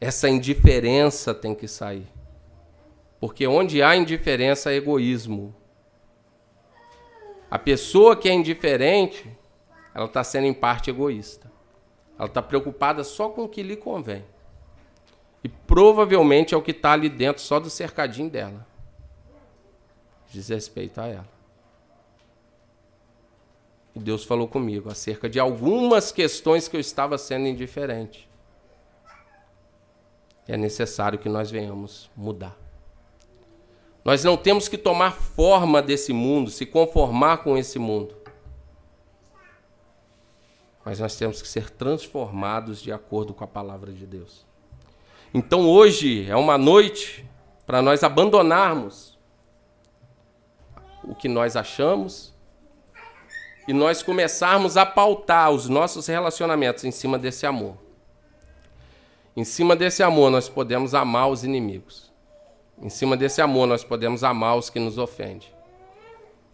Essa indiferença tem que sair. Porque onde há indiferença, há egoísmo. A pessoa que é indiferente, ela está sendo em parte egoísta. Ela está preocupada só com o que lhe convém. E provavelmente é o que está ali dentro só do cercadinho dela. Diz respeito a ela. E Deus falou comigo acerca de algumas questões que eu estava sendo indiferente. É necessário que nós venhamos mudar. Nós não temos que tomar forma desse mundo, se conformar com esse mundo mas nós temos que ser transformados de acordo com a palavra de Deus. Então hoje é uma noite para nós abandonarmos o que nós achamos e nós começarmos a pautar os nossos relacionamentos em cima desse amor. Em cima desse amor, nós podemos amar os inimigos. Em cima desse amor, nós podemos amar os que nos ofendem.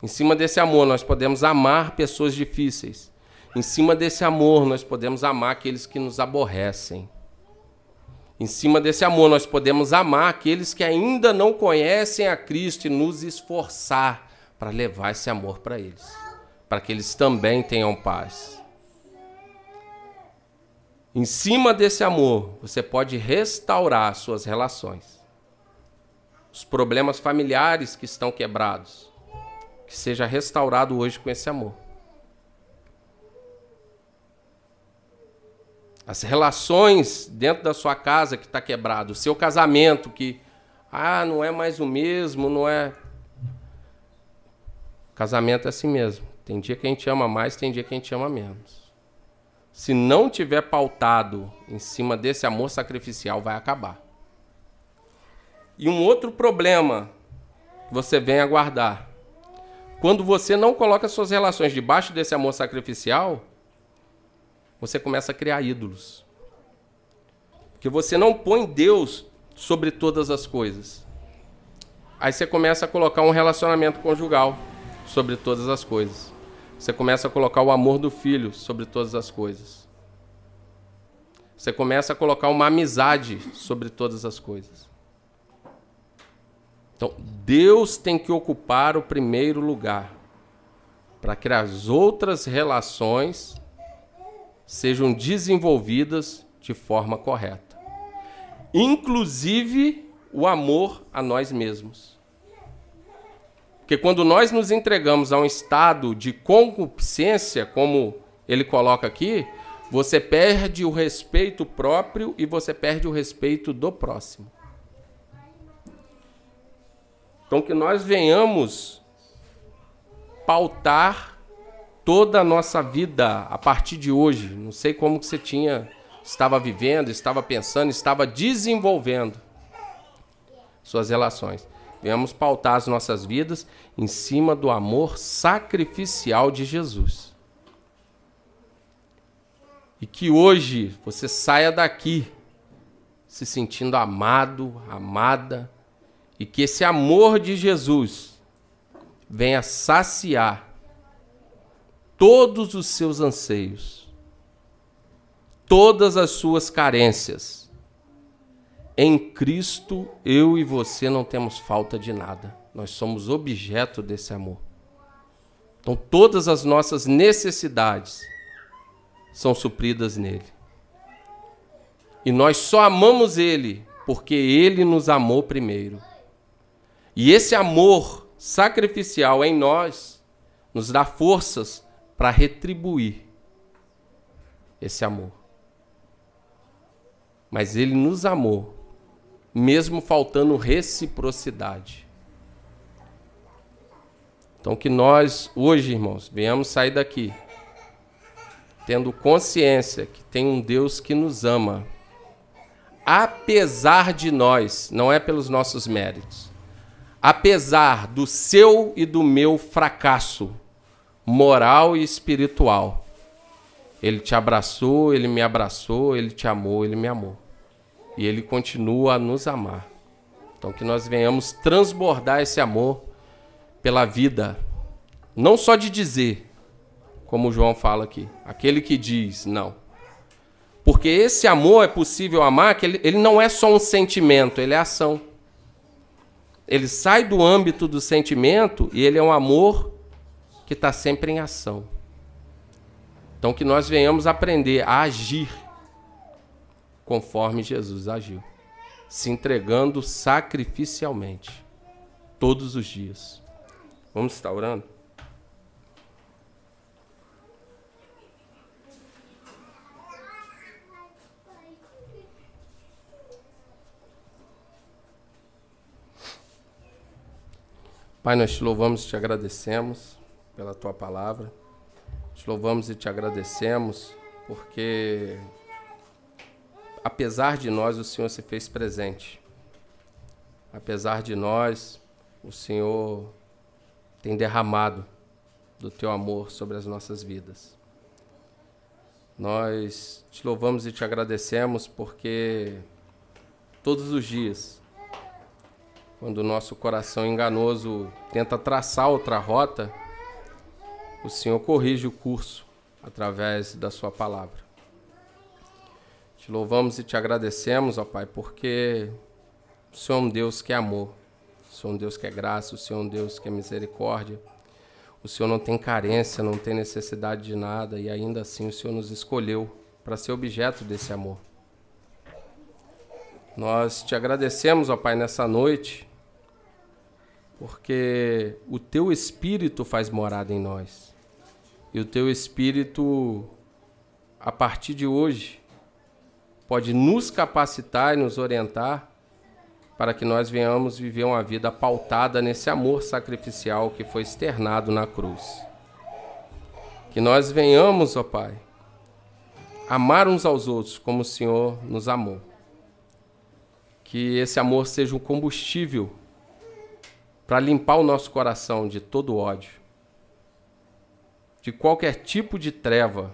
Em cima desse amor, nós podemos amar pessoas difíceis. Em cima desse amor, nós podemos amar aqueles que nos aborrecem. Em cima desse amor, nós podemos amar aqueles que ainda não conhecem a Cristo e nos esforçar para levar esse amor para eles, para que eles também tenham paz. Em cima desse amor, você pode restaurar suas relações. Os problemas familiares que estão quebrados, que seja restaurado hoje com esse amor. As relações dentro da sua casa que está quebrado, o seu casamento que ah, não é mais o mesmo, não é. Casamento é assim mesmo. Tem dia que a gente ama mais, tem dia que a gente ama menos se não tiver pautado em cima desse amor sacrificial, vai acabar. E um outro problema que você vem aguardar. Quando você não coloca suas relações debaixo desse amor sacrificial, você começa a criar ídolos. Porque você não põe Deus sobre todas as coisas. Aí você começa a colocar um relacionamento conjugal sobre todas as coisas. Você começa a colocar o amor do filho sobre todas as coisas. Você começa a colocar uma amizade sobre todas as coisas. Então, Deus tem que ocupar o primeiro lugar para que as outras relações sejam desenvolvidas de forma correta. Inclusive o amor a nós mesmos. Porque quando nós nos entregamos a um estado de concupiscência, como ele coloca aqui, você perde o respeito próprio e você perde o respeito do próximo. Então que nós venhamos pautar toda a nossa vida a partir de hoje. Não sei como que você tinha estava vivendo, estava pensando, estava desenvolvendo suas relações. Venhamos pautar as nossas vidas em cima do amor sacrificial de Jesus. E que hoje você saia daqui se sentindo amado, amada, e que esse amor de Jesus venha saciar todos os seus anseios, todas as suas carências em Cristo, eu e você não temos falta de nada. Nós somos objeto desse amor. Então, todas as nossas necessidades são supridas nele. E nós só amamos ele porque ele nos amou primeiro. E esse amor sacrificial em nós nos dá forças para retribuir esse amor. Mas ele nos amou mesmo faltando reciprocidade. Então, que nós, hoje, irmãos, venhamos sair daqui tendo consciência que tem um Deus que nos ama, apesar de nós, não é pelos nossos méritos, apesar do seu e do meu fracasso moral e espiritual. Ele te abraçou, ele me abraçou, ele te amou, ele me amou e Ele continua a nos amar. Então, que nós venhamos transbordar esse amor pela vida, não só de dizer, como João fala aqui, aquele que diz, não. Porque esse amor é possível amar, que ele, ele não é só um sentimento, ele é ação. Ele sai do âmbito do sentimento e ele é um amor que está sempre em ação. Então, que nós venhamos aprender a agir conforme Jesus agiu, se entregando sacrificialmente todos os dias. Vamos estar orando? Pai, nós te louvamos e te agradecemos pela tua palavra. Te louvamos e te agradecemos porque apesar de nós, o Senhor se fez presente. Apesar de nós, o Senhor tem derramado do teu amor sobre as nossas vidas. Nós te louvamos e te agradecemos porque todos os dias, quando o nosso coração enganoso tenta traçar outra rota, o Senhor corrige o curso através da Sua palavra. Te louvamos e te agradecemos, ó Pai, porque o Senhor é um Deus que é amor, o Senhor é um Deus que é graça, o Senhor é um Deus que é misericórdia. O Senhor não tem carência, não tem necessidade de nada e ainda assim o Senhor nos escolheu para ser objeto desse amor. Nós te agradecemos, ó Pai, nessa noite, porque o teu espírito faz morada em nós. E o teu espírito, a partir de hoje, pode nos capacitar e nos orientar para que nós venhamos viver uma vida pautada nesse amor sacrificial que foi externado na cruz. Que nós venhamos, ó Pai, amar uns aos outros como o Senhor nos amou. Que esse amor seja um combustível para limpar o nosso coração de todo ódio, de qualquer tipo de treva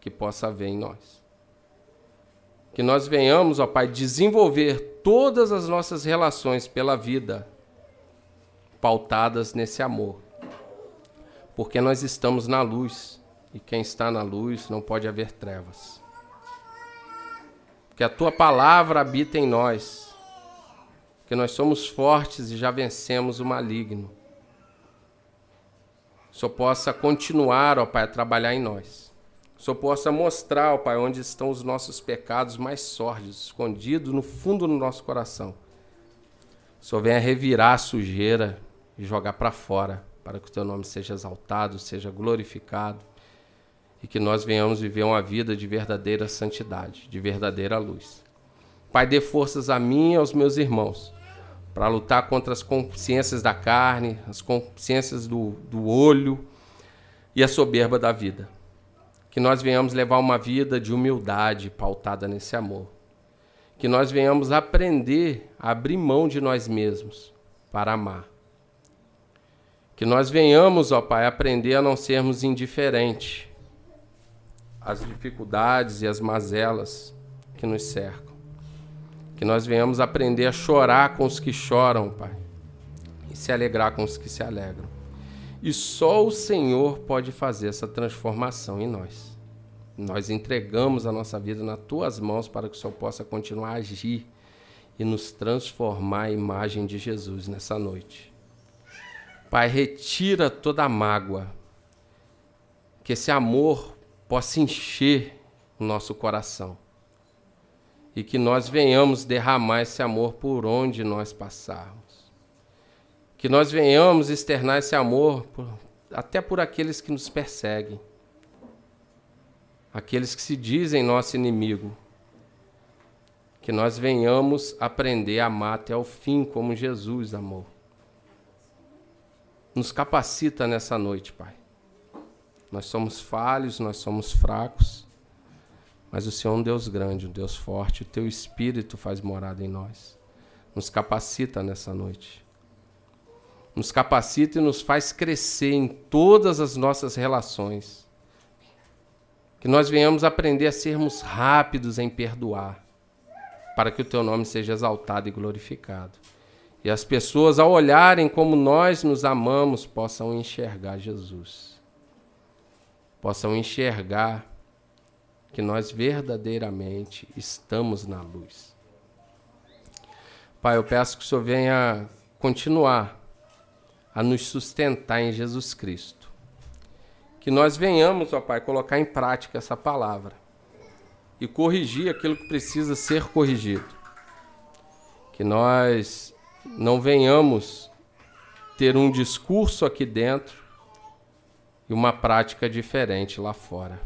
que possa haver em nós que nós venhamos, ó Pai, desenvolver todas as nossas relações pela vida pautadas nesse amor. Porque nós estamos na luz e quem está na luz não pode haver trevas. Que a tua palavra habita em nós. Que nós somos fortes e já vencemos o maligno. Só possa continuar, ó Pai, a trabalhar em nós Senhor possa mostrar, ó Pai, onde estão os nossos pecados mais sórdidos, escondidos no fundo do nosso coração. Senhor venha revirar a sujeira e jogar para fora, para que o Teu nome seja exaltado, seja glorificado e que nós venhamos viver uma vida de verdadeira santidade, de verdadeira luz. Pai, dê forças a mim e aos meus irmãos para lutar contra as consciências da carne, as consciências do, do olho e a soberba da vida que nós venhamos levar uma vida de humildade pautada nesse amor. Que nós venhamos aprender a abrir mão de nós mesmos para amar. Que nós venhamos, ó Pai, aprender a não sermos indiferentes às dificuldades e às mazelas que nos cercam. Que nós venhamos aprender a chorar com os que choram, Pai, e se alegrar com os que se alegram. E só o Senhor pode fazer essa transformação em nós. Nós entregamos a nossa vida nas tuas mãos para que o Senhor possa continuar a agir e nos transformar à imagem de Jesus nessa noite. Pai, retira toda a mágoa, que esse amor possa encher o nosso coração e que nós venhamos derramar esse amor por onde nós passarmos que nós venhamos externar esse amor por, até por aqueles que nos perseguem, aqueles que se dizem nosso inimigo. Que nós venhamos aprender a amar até o fim como Jesus amou. Nos capacita nessa noite, Pai. Nós somos falhos, nós somos fracos, mas o Senhor é um Deus grande, um Deus forte, o Teu Espírito faz morada em nós. Nos capacita nessa noite nos capacita e nos faz crescer em todas as nossas relações. Que nós venhamos aprender a sermos rápidos em perdoar, para que o teu nome seja exaltado e glorificado. E as pessoas, ao olharem como nós nos amamos, possam enxergar Jesus. Possam enxergar que nós verdadeiramente estamos na luz. Pai, eu peço que o Senhor venha continuar a nos sustentar em Jesus Cristo. Que nós venhamos, ó Pai, colocar em prática essa palavra e corrigir aquilo que precisa ser corrigido. Que nós não venhamos ter um discurso aqui dentro e uma prática diferente lá fora.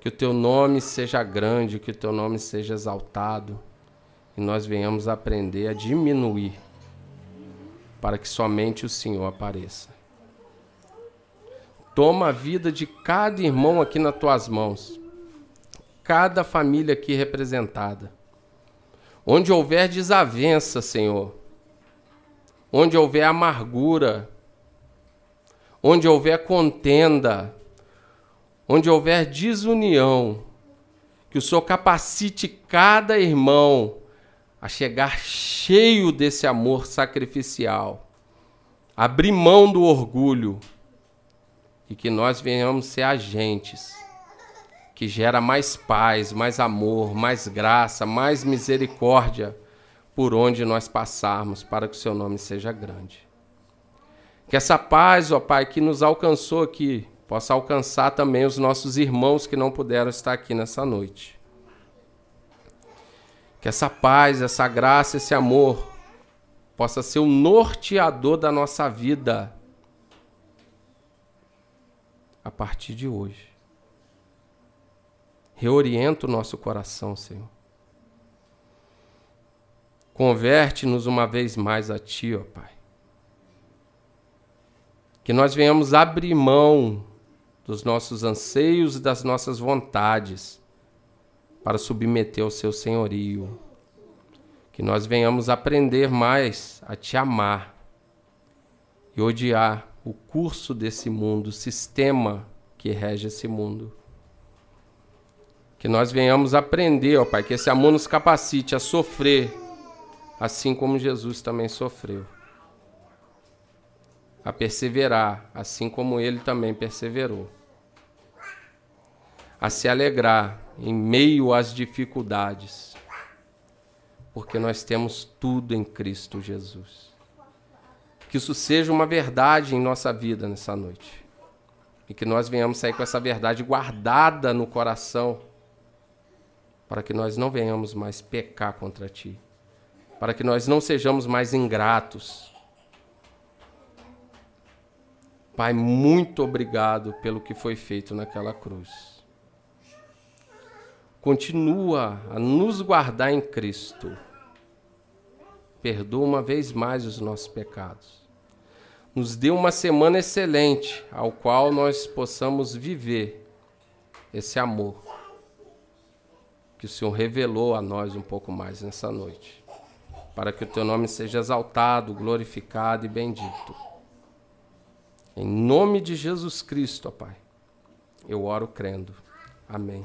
Que o teu nome seja grande, que o teu nome seja exaltado e nós venhamos aprender a diminuir para que somente o Senhor apareça. Toma a vida de cada irmão aqui nas tuas mãos, cada família aqui representada. Onde houver desavença, Senhor, onde houver amargura, onde houver contenda, onde houver desunião, que o Senhor capacite cada irmão a chegar cheio desse amor sacrificial, abrir mão do orgulho e que nós venhamos ser agentes que gera mais paz, mais amor, mais graça, mais misericórdia por onde nós passarmos, para que o seu nome seja grande. Que essa paz, ó Pai, que nos alcançou aqui, possa alcançar também os nossos irmãos que não puderam estar aqui nessa noite. Que essa paz, essa graça, esse amor possa ser o norteador da nossa vida a partir de hoje. Reorienta o nosso coração, Senhor. Converte-nos uma vez mais a Ti, ó Pai. Que nós venhamos abrir mão dos nossos anseios e das nossas vontades para submeter ao Seu senhorio. Que nós venhamos aprender mais a Te amar e odiar o curso desse mundo, o sistema que rege esse mundo. Que nós venhamos aprender, ó Pai, que esse amor nos capacite a sofrer, assim como Jesus também sofreu. A perseverar, assim como ele também perseverou. A se alegrar em meio às dificuldades, porque nós temos tudo em Cristo Jesus. Que isso seja uma verdade em nossa vida nessa noite. E que nós venhamos sair com essa verdade guardada no coração para que nós não venhamos mais pecar contra ti, para que nós não sejamos mais ingratos. Pai, muito obrigado pelo que foi feito naquela cruz. Continua a nos guardar em Cristo. Perdoa uma vez mais os nossos pecados. Nos dê uma semana excelente, ao qual nós possamos viver esse amor que o Senhor revelou a nós um pouco mais nessa noite, para que o teu nome seja exaltado, glorificado e bendito. Em nome de Jesus Cristo, ó Pai, eu oro crendo. Amém.